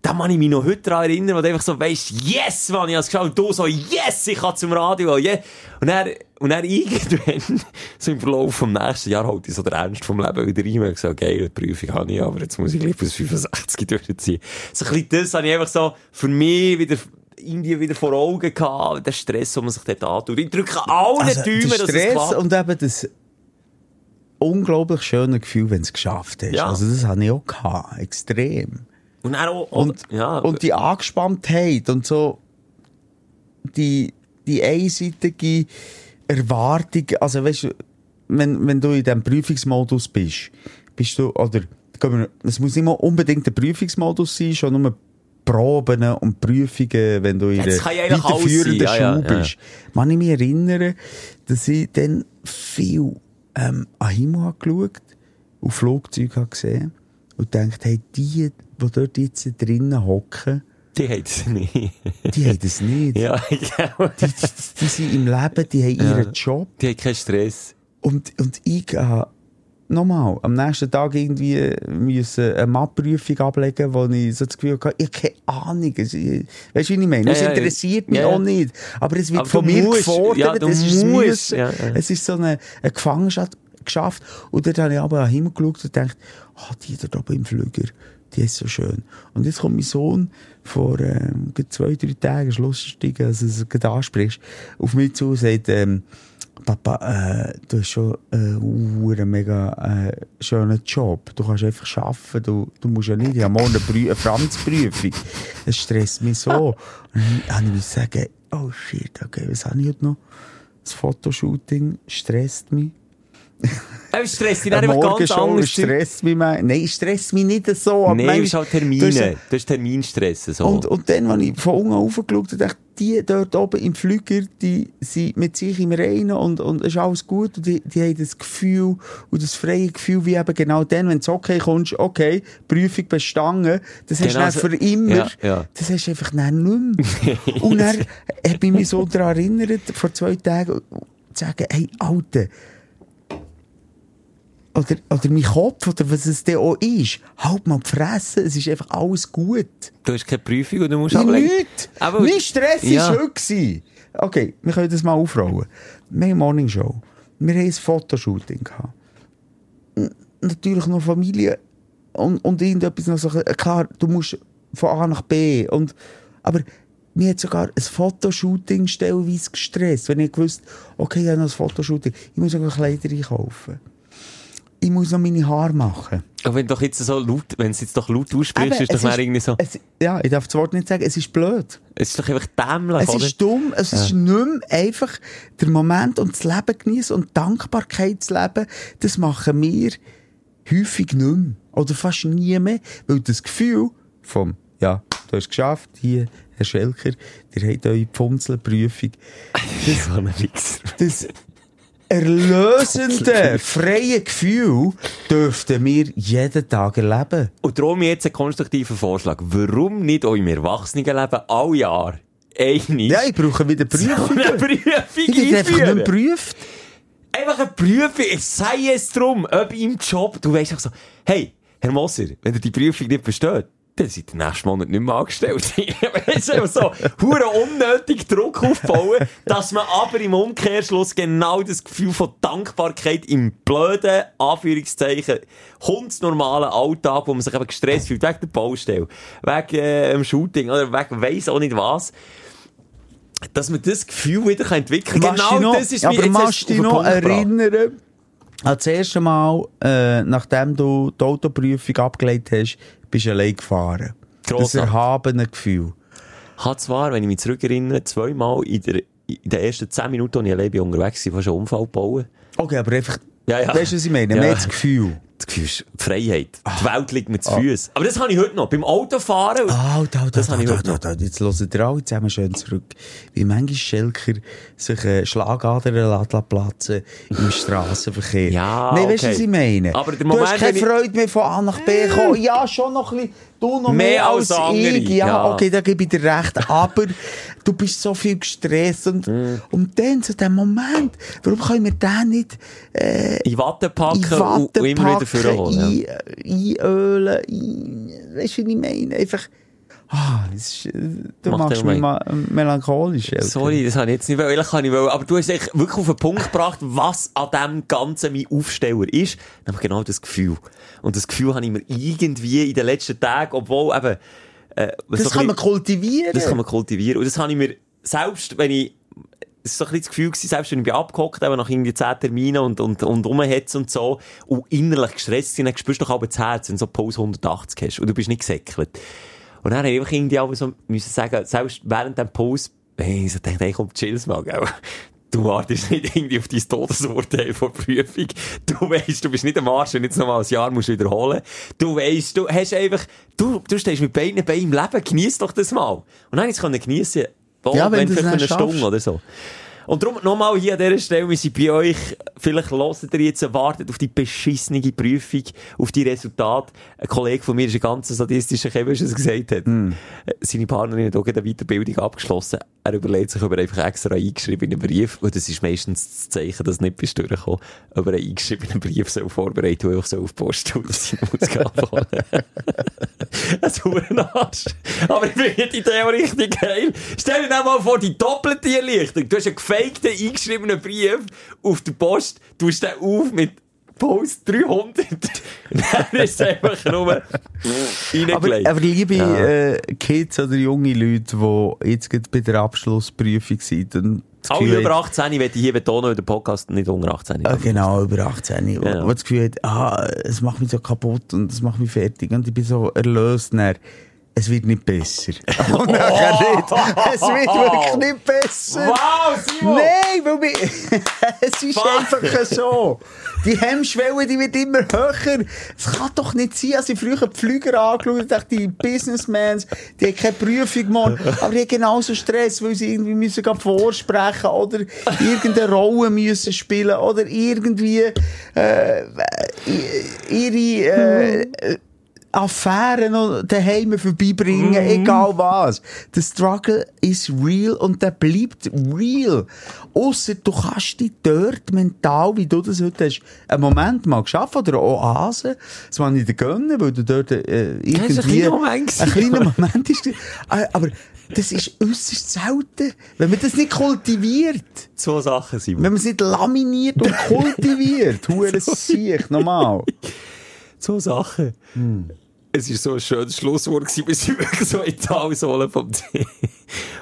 Da kann ich mich noch heute daran erinnern, wo du einfach so weisst, yes, Mann, ich hab's geschaut, und du so, yes, ich kann zum Radio, yeah. Und dann, und dann irgendwann, so im Verlauf vom nächsten Jahr, halt ich so der Ernst vom Leben wieder rein und gesagt, geil, die Prüfung habe ich, aber jetzt muss ich gleich bis 65 durchziehen. So ein bisschen das habe ich einfach so für mich wieder, irgendwie wieder vor Augen gehabt, der Stress, den man sich dort antut. Ich drücke allen Also, Däumen, dass es Stress klappt. und eben das unglaublich schöne Gefühl, wenn du es geschafft hast. Ja. Also das habe ich auch gehabt, extrem. Und auch, Und, ja, und die Angespanntheit und so die, die einseitige Erwartung, also weißt du, wenn, wenn du in diesem Prüfungsmodus bist, bist du, oder, es muss nicht mal unbedingt der Prüfungsmodus sein, schon nur Proben und Prüfungen, wenn du in der kann ja weiterführenden Schule ja, ja. bist. Man ich mich erinnere, dass ich dann viel ähm, an Himmel habe geschaut und Flugzeuge habe gesehen und gedacht, hey, die, die dort jetzt drinnen hocken, die haben es nicht. die haben das nicht. ja, genau. Die, die, die sind im Leben, die haben ihren Job. Die haben keinen Stress. Und, und ich habe nochmal am nächsten Tag irgendwie müssen eine Mappprüfung ablegen, wo ich so das Gefühl hatte, ich habe keine Ahnung. Es- ich- Weißt du, wie ich meine? Ja, es ja, interessiert mich ja, ja. auch nicht. Aber es wird Aber von mir musst, gefordert. ja, es ist musst, ja, ja. Es ist so eine, eine Gefangenschaft geschafft. Und dort habe ich aber an den Himmel geschaut und gedacht, ah, die da oben im Flüger, die ist so schön. Und jetzt kommt mein Sohn vor ähm, zwei, drei Tagen, ist lustig, also du es gerade ansprichst, auf mich zu und sagt, ähm, Papa, äh, du hast schon einen äh, mega äh, schönen Job. Du kannst einfach arbeiten. Du, du musst ja nicht. Ich habe morgen eine, Prü- eine Franzprüfung. Es stresst mich so. Und dann habe ich mir sagen, oh shit, okay, was habe ich heute noch? Das Fotoshooting stresst mich. Er dich dann Eine einfach ganz anders. stresst mich. Nein, stresst mich nicht so. aber Nein, manchmal- ist halt Du Termine. hast- Das ist Terminstress. So. Und, und dann, als ich von unten raufgeschaut habe, dachte ich, die dort oben im Flüger, die sind mit sich im Reinen und, und es ist alles gut. Und die, die haben das Gefühl und das freie Gefühl, wie eben genau dann, wenn du okay kommst, okay, Prüfung bestanden, das hast Genau du so- dann für immer, Ja, ja. das hast du einfach dann nicht mehr. und habe ich mich so daran erinnert, vor zwei Tagen, zu sagen, hey, Alter, oder, oder mein Kopf, oder was es denn auch ist, halt mal die Fresse, es ist einfach alles gut. du hast keine Prüfung und du musst ablegen. nichts. Aber- Mein Stress Ja. war heute. Okay, wir können das mal aufrollen. Wir haben eine Morning Show. Wir haben ein Fotoshooting gehabt. Natürlich noch Familie und, und irgendetwas noch so. Klar, du musst von A nach B. Und, aber mir hat sogar ein Fotoshooting stellenweise gestresst. Wenn ich gewusst, okay, ich habe noch ein Fotoshooting. Ich muss sogar Kleider einkaufen. Ich muss noch meine Haare machen. Aber wenn du doch jetzt so laut, wenn es jetzt doch laut aussprichst, Eben, ist doch es mal irgendwie so, Es, ja, ich darf das Wort nicht sagen, es ist blöd. es ist doch einfach dämlich, Es oder? ist dumm, es ist nicht mehr einfach der Moment und das Leben genießen und Dankbarkeit zu leben, das machen wir häufig nicht mehr. Oder fast nie mehr, weil das Gefühl vom, ja, du hast es geschafft, hier, Herr Schelker, ihr habt eure Pfunzelprüfung, Wichser. das erlösende, freie Gefühl dürften wir jeden Tag erleben. Und darum jetzt ein konstruktiver Vorschlag. Warum nicht auch im Erwachsenenleben all Jahr einmal Ja, ich brauche wieder so Prüfungen. eine Prüfung Ich einfach nicht mehr geprüft. Einfach eine Prüfung. Es sei es drum, ob im Job, du weißt auch so, hey, Herr Moser, wenn ihr die Prüfung nicht versteht, dann seid ihr nächsten Monat nicht mehr angestellt. weißt du, so, hure unnötig Druck aufbauen, dass man aber im Umkehrschluss genau das Gefühl von Dankbarkeit im blöden, Anführungszeichen, hundsnormalen Alltag, wo man sich eben gestresst fühlt, wegen der Baustelle, wegen äh, dem Shooting oder wegen weiss auch nicht was, dass man das Gefühl wieder entwickeln kann. Genau noch, das ist mir jetzt erst du noch erinnern, an das erste Mal, äh, nachdem du die Autoprüfung abgelegt hast, bist allein gefahren. Das Grossartig. erhabene Gefühl. Hat zwar, wenn ich mich zurückerinnere, zweimal in, der, in den ersten 10 Minuten, als ich allein bin unterwegs war, fast einen Unfall bauen. Okay, aber einfach, Ja, ja. weißt du, was ich meine? Ja. Mehr das Gefühl. Das Gefühl ist die Freiheit. Die Welt liegt mir zu Füßen. Aber das habe ich heute noch. Beim Autofahren. Ah, da, da, Das da, habe ich da, heute da, noch. Jetzt hören ihr alle zusammen schön zurück. Wie manchmal Schelker sich äh, Schlagadern platzen im Strassenverkehr. Ja, Nein, weißt du, okay. was ich meine? Aber der du hast keine Freude mehr von A nach B kommen. Ja, schon noch ein bisschen. Du noch mehr, Mehr als, als andere, ich. Ja, ja. okay, da gebe ich dir recht. Aber du bist so viel gestresst. Und, Mm. und dann, zu dem Moment, warum können wir den nicht in Watte packen in Watte und, und immer wieder vorholen. Ja. ein, einölen, ein, weißt du, wie ich meine? Einfach, ah, das ist, äh, du Macht machst mich mal- melancholisch. Elke. Sorry, das habe ich jetzt nicht wollen. Eigentlich kann ich wollen. Aber du hast echt wirklich auf den Punkt gebracht, was an dem Ganzen mein Aufsteller ist. Nämlich genau das Gefühl. Und das Gefühl habe ich mir irgendwie in den letzten Tagen, obwohl eben, äh, Das so kann man kultivieren. Das kann man kultivieren. Und das habe ich mir, selbst wenn ich, es war so ein bisschen das Gefühl gewesen, selbst wenn ich bin abgehockt, eben nach irgendwie 10 Terminen und, und, und rumhetzt und so, und innerlich gestresst sind, dann spürst du doch auch das Herz, wenn du so Puls 180 hast und du bist nicht gesäckelt. Und dann habe ich einfach irgendwie auch so müssen sagen, selbst während dem Puls, hey, ich so dachte, hey, komm, chill's mal, gell. Du wartest nicht irgendwie auf dein Todesurteil vor der Prüfung. Du weißt, du bist nicht am Arsch, wenn jetzt noch mal ein Jahr musst wiederholen. Du weißt, du hast einfach, du, du stehst mit beiden Beinen im Leben, genieß doch das mal. Und dann konnte ich es geniessen. Boah, Ja, wenn wenn vielleicht eine Stunde oder so. Und darum nochmal hier an dieser Stelle, wir sind bei euch, vielleicht hört ihr jetzt, wartet auf die beschissene Prüfung, auf die Resultate. Ein Kollege von mir ist ein ganz sadistischer Chemiker, was gesagt hat. Äh, Seine Partnerin hat auch eine Weiterbildung abgeschlossen. Er überlegt sich, ob er einfach extra eingeschriebenen Brief, und das ist meistens das Zeichen, dass nicht bist durchgekommen, ob er einen eingeschriebenen Brief soll vorbereiten soll, der einfach so auf die Post tut, dass sie muss abholen. Ein Hurenarsch. Aber ich finde die Idee richtig geil. Stell dir mal vor, die doppelte Erlichtung. Du hast gefakten, eingeschriebenen Brief auf der Post, du hast den auf mit Post 300. Dann ist es einfach nur aber, reingelegt. aber liebe Ja. äh, Kids oder junge Leute, die jetzt bei der Abschlussprüfung sind und Gefühl über haben- 18, ich werde hier betonen, der Podcast nicht unter 18 Ah, genau, über 18. Wo, Ja. wo das Gefühl hat, ah, es macht mich so kaputt und es macht mich fertig und ich bin so erlöst. Dann. Es wird nicht besser. Und nachher nicht. Es wird wirklich nicht besser. Wow, Simon! Nein, weil wir, es ist einfach so. Die Hemmschwelle, die wird immer höher. Es kann doch nicht sein, als ich früher die Flüger angeschaut und dachte, die Businessmans, die haben keine Prüfung gemacht, aber die haben genauso Stress, weil sie irgendwie müssen vorsprechen oder irgendeine Rolle müssen spielen oder irgendwie äh, ihre äh, Affären noch daheim vorbeibringen, egal was. Der Struggle ist real und der bleibt real. Ausser du kannst dich dort mental, wie du das heute hast, einen Moment mal geschafft oder eine Oase, das man nicht gönnen, weil du dort äh, irgendwie... ein kleiner Moment Ein kleiner Moment ist... Äh, aber das ist äußerst selten, wenn man das nicht kultiviert. Zwei Sachen, Simon. Wenn man es nicht laminiert und kultiviert. Hure Siech, normal. so Sachen. Es war so ein schönes Schlusswort, gewesen. wir sind wirklich so in die Talsohle vom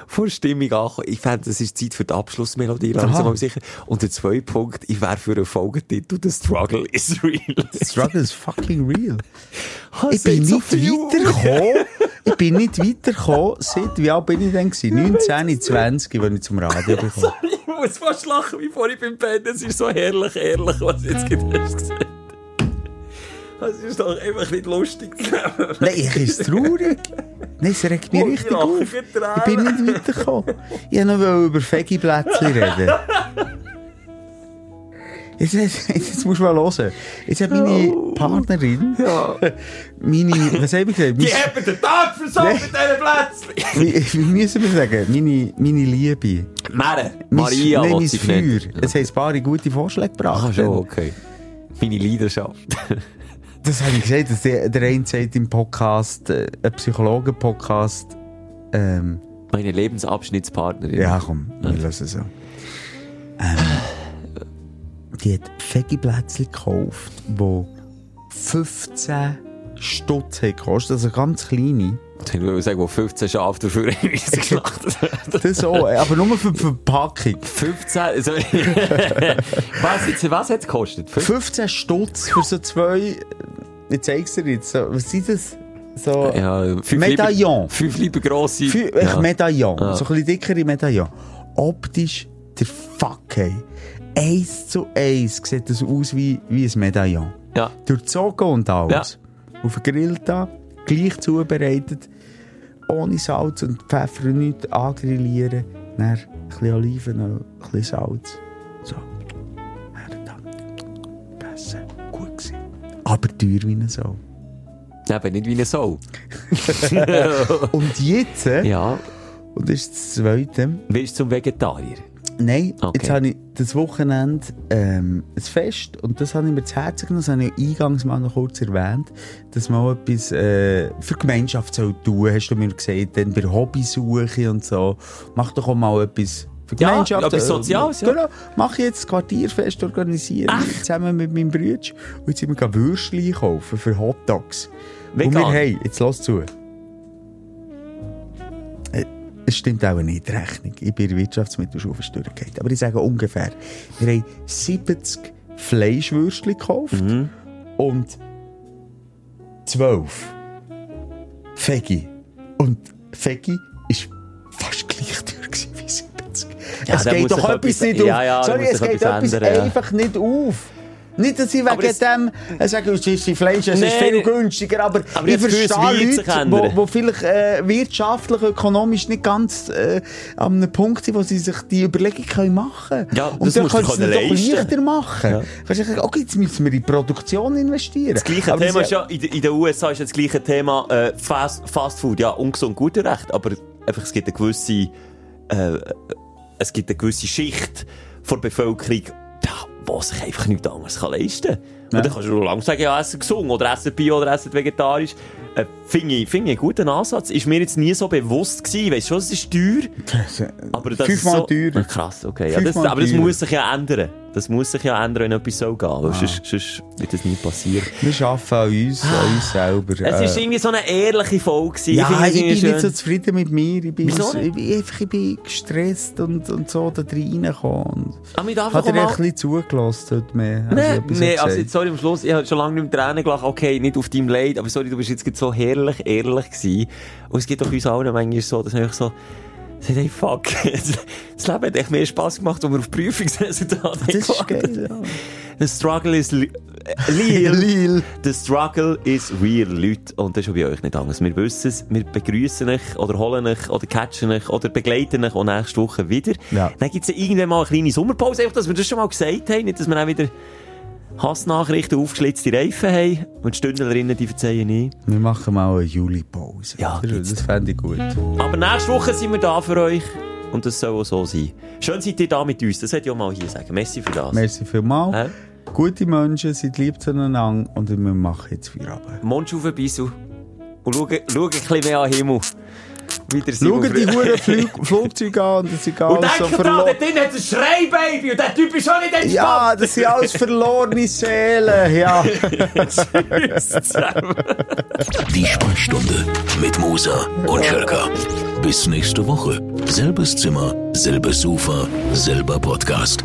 von Stimmung angekommen. Ich fände, es ist Zeit für die Abschlussmelodie, langsam aber sicher. Und der zweite Punkt, ich wäre für einen Folgetitel, «The Struggle is real». The struggle is fucking real. Ich bin so nicht viel. weitergekommen. Ich bin nicht weitergekommen, seit, wie alt bin ich denn gewesen? 19, 20, als ich zum Radio bekomme. Ich muss fast lachen, wie vorhin beim Pennen. Es ist so herrlich, ehrlich, was jetzt gerade hast Es ist doch einfach nicht lustig. Nein, ich ist traurig. Nein, es regt mich ich richtig auf. Ich bin nicht weitergekommen. Ich wollte noch über Fegi-Plätzchen reden. Jetzt, jetzt, jetzt musst du mal hören. Jetzt hat meine Partnerin, meine, was habe ich gesagt? Die haben den Tag versorgt mit diesen Plätzchen. wie, wie müssen wir sagen? Meine, meine Liebe. Mare, Maria, nein, mein Feuer. Es haben ein paar gute Vorschläge gebracht. Ah, schon, okay. Meine Leidenschaft. Das habe ich gesagt, dass der, der eine sagt im Podcast, äh, ein Psychologen-Podcast, ähm, Meine Lebensabschnittspartnerin. ja komm, wir lassen es so. Ähm, die hat Fegi-Plätzchen gekauft, die 15 Stutz gekostet, also ganz kleine. Ich will sagen, wo 15 Schafe dafür geschlachtet Das auch, aber nur für die Verpackung. 15, also, was, jetzt, was hat es gekostet? 15? 15 Stutz für so zwei, ich zeig's dir jetzt, so, was sind das? So, Ja, fünf Medaillon. Lieber, fünf lieber grosse. Für, ja. ja. Medaillon. Ja. So ein bisschen dickere Medaillon. Optisch der Fuck, hey. Eins zu eins sieht das aus wie, wie ein Medaillon. ja. Durchzogen und alles. Auf den Grill da, gleich zubereitet. Ohne Salz und Pfeffer und nichts angrillieren. Dann ein bisschen Oliven, ein bisschen Salz. So. Dann da. Essen. Aber teuer wie eine Sau. Eben nicht wie eine Sau. Und jetzt, äh, Ja. und das ist das Zweite, Willst du zum Vegetarier? Nein, Okay. jetzt habe ich das Wochenende ähm, ein Fest und das habe ich mir zu Herzen genommen, das habe ich eingangs mal noch kurz erwähnt, dass man auch etwas äh, für die Gemeinschaft soll tun, hast du mir gesagt, dann bei Hobbysuche und so. Mach doch auch mal etwas für die Ja, Gemeinschaft. etwas äh, Soziales, ja. Genau, mach ich jetzt das Quartierfest organisieren, zusammen mit meinem Bruder und jetzt sind wir Würstchen kaufen für Hotdogs. Und Vegan? wir haben, jetzt lass zu, Äh, es stimmt auch nicht, die Rechnung. Ich bin in der Wirtschaftsmittelschule durchgegangen. Aber ich sage ungefähr, wir haben 70 Fleischwürstchen gekauft Mhm. und 12 Fegi. Und Fegi ist fast gleich teuer wie 70. Ja, es geht doch etwas nicht auf. ja, ja, Sorry, es geht etwas ändern, einfach nicht auf. Nicht, dass ich wegen es- dem äh, sage, es ist Fleisch, es Nee, ist viel günstiger, aber, Aber ich das verstehe Leute, ändern. die vielleicht äh, wirtschaftlich, ökonomisch nicht ganz äh, an einem Punkt sind, wo sie sich die Überlegung können machen Ja, Und das dann können sie können es doch leichter machen. Ja. Kannst du okay, jetzt müssen wir in die Produktion investieren. Das gleiche Aber Thema ist ja, in, de- in den USA ist ja das gleiche Thema, äh, Fast, Fast Food, ja, ungesund, guter Recht, aber einfach, es gibt eine gewisse, äh, es gibt eine gewisse Schicht der Bevölkerung, ja, die sich einfach nichts anderes kann leisten kann. Und dann kannst du lang sagen, ja, essen gesund, oder essen bio, oder essen vegetarisch. Äh, Finde ich, finde ich einen guten Ansatz. Ist mir jetzt nie so bewusst gewesen. Ich weiss schon, es ist teuer. Aber das Fünfmal ist so, teurer. Ah, Krass, okay. Ja, das, aber das muss sich ja ändern. Das muss sich ja ändern, wenn etwas soll gehen. Ah. Sonst, sonst wird das nie passieren. Wir arbeiten an uns, an uns selber. Es ist Äh, irgendwie so eine ehrliche Folge. ja, es ich bin irgendwie nicht so zufrieden mit mir. Ich bin, so, ich bin, einfach, ich bin gestresst und, und so da reingekommen. Ah, darf Hat doch er ein bisschen zugelassen heute mehr? Also, etwas nee also jetzt, sorry, am Schluss, ich habe schon lange nicht mehr Tränen gelacht, okay, nicht auf deinem Leid, aber sorry, du bist jetzt so so herrlich ehrlich gewesen. Und es gibt auch uns allen manchmal so, dass man einfach sagt, hey, fuck, das Leben hat echt mehr Spass gemacht, als wir auf Prüfungsresultate Das ist geil, ja. The struggle is real. The struggle is real, Leute. Und das ist auch bei euch nicht anders. Wir wissen es, wir begrüßen euch, oder holen euch, oder catchen euch, oder begleiten euch auch nächste Woche wieder. Ja. Dann gibt es irgendwann mal eine kleine Sommerpause, einfach, dass wir das schon mal gesagt haben, nicht, dass wir auch wieder Hassnachrichten, aufgeschlitzte Reifen haben. Und die Stündlerinnen, die verzeihen nie. Wir machen mal eine Juli-Pause. Ja, jetzt. das fände ich gut. Aber nächste Woche sind wir da für euch. Und das soll auch so sein. Schön seid ihr da mit uns. Das hätte ich auch mal hier sagen. Merci für das. Merci vielmals. Hä? Gute Menschen, seid lieb zueinander und wir machen jetzt Feierabend. Mund auf ein bisschen. Und schau, schau ein bisschen mehr an den Himmel. Wieder wir- die Huren Flug Flugzeuge an und sind Und alles so denk dran, verloren. drin hat ein Schreibaby und der Typ ist schon nicht entspannt. Ja, das sind alles verlorene Seelen, ja. Die Sprechstunde mit Musa und Schelka. Bis nächste Woche. Selbes Zimmer, selbes Sofa, selber Podcast.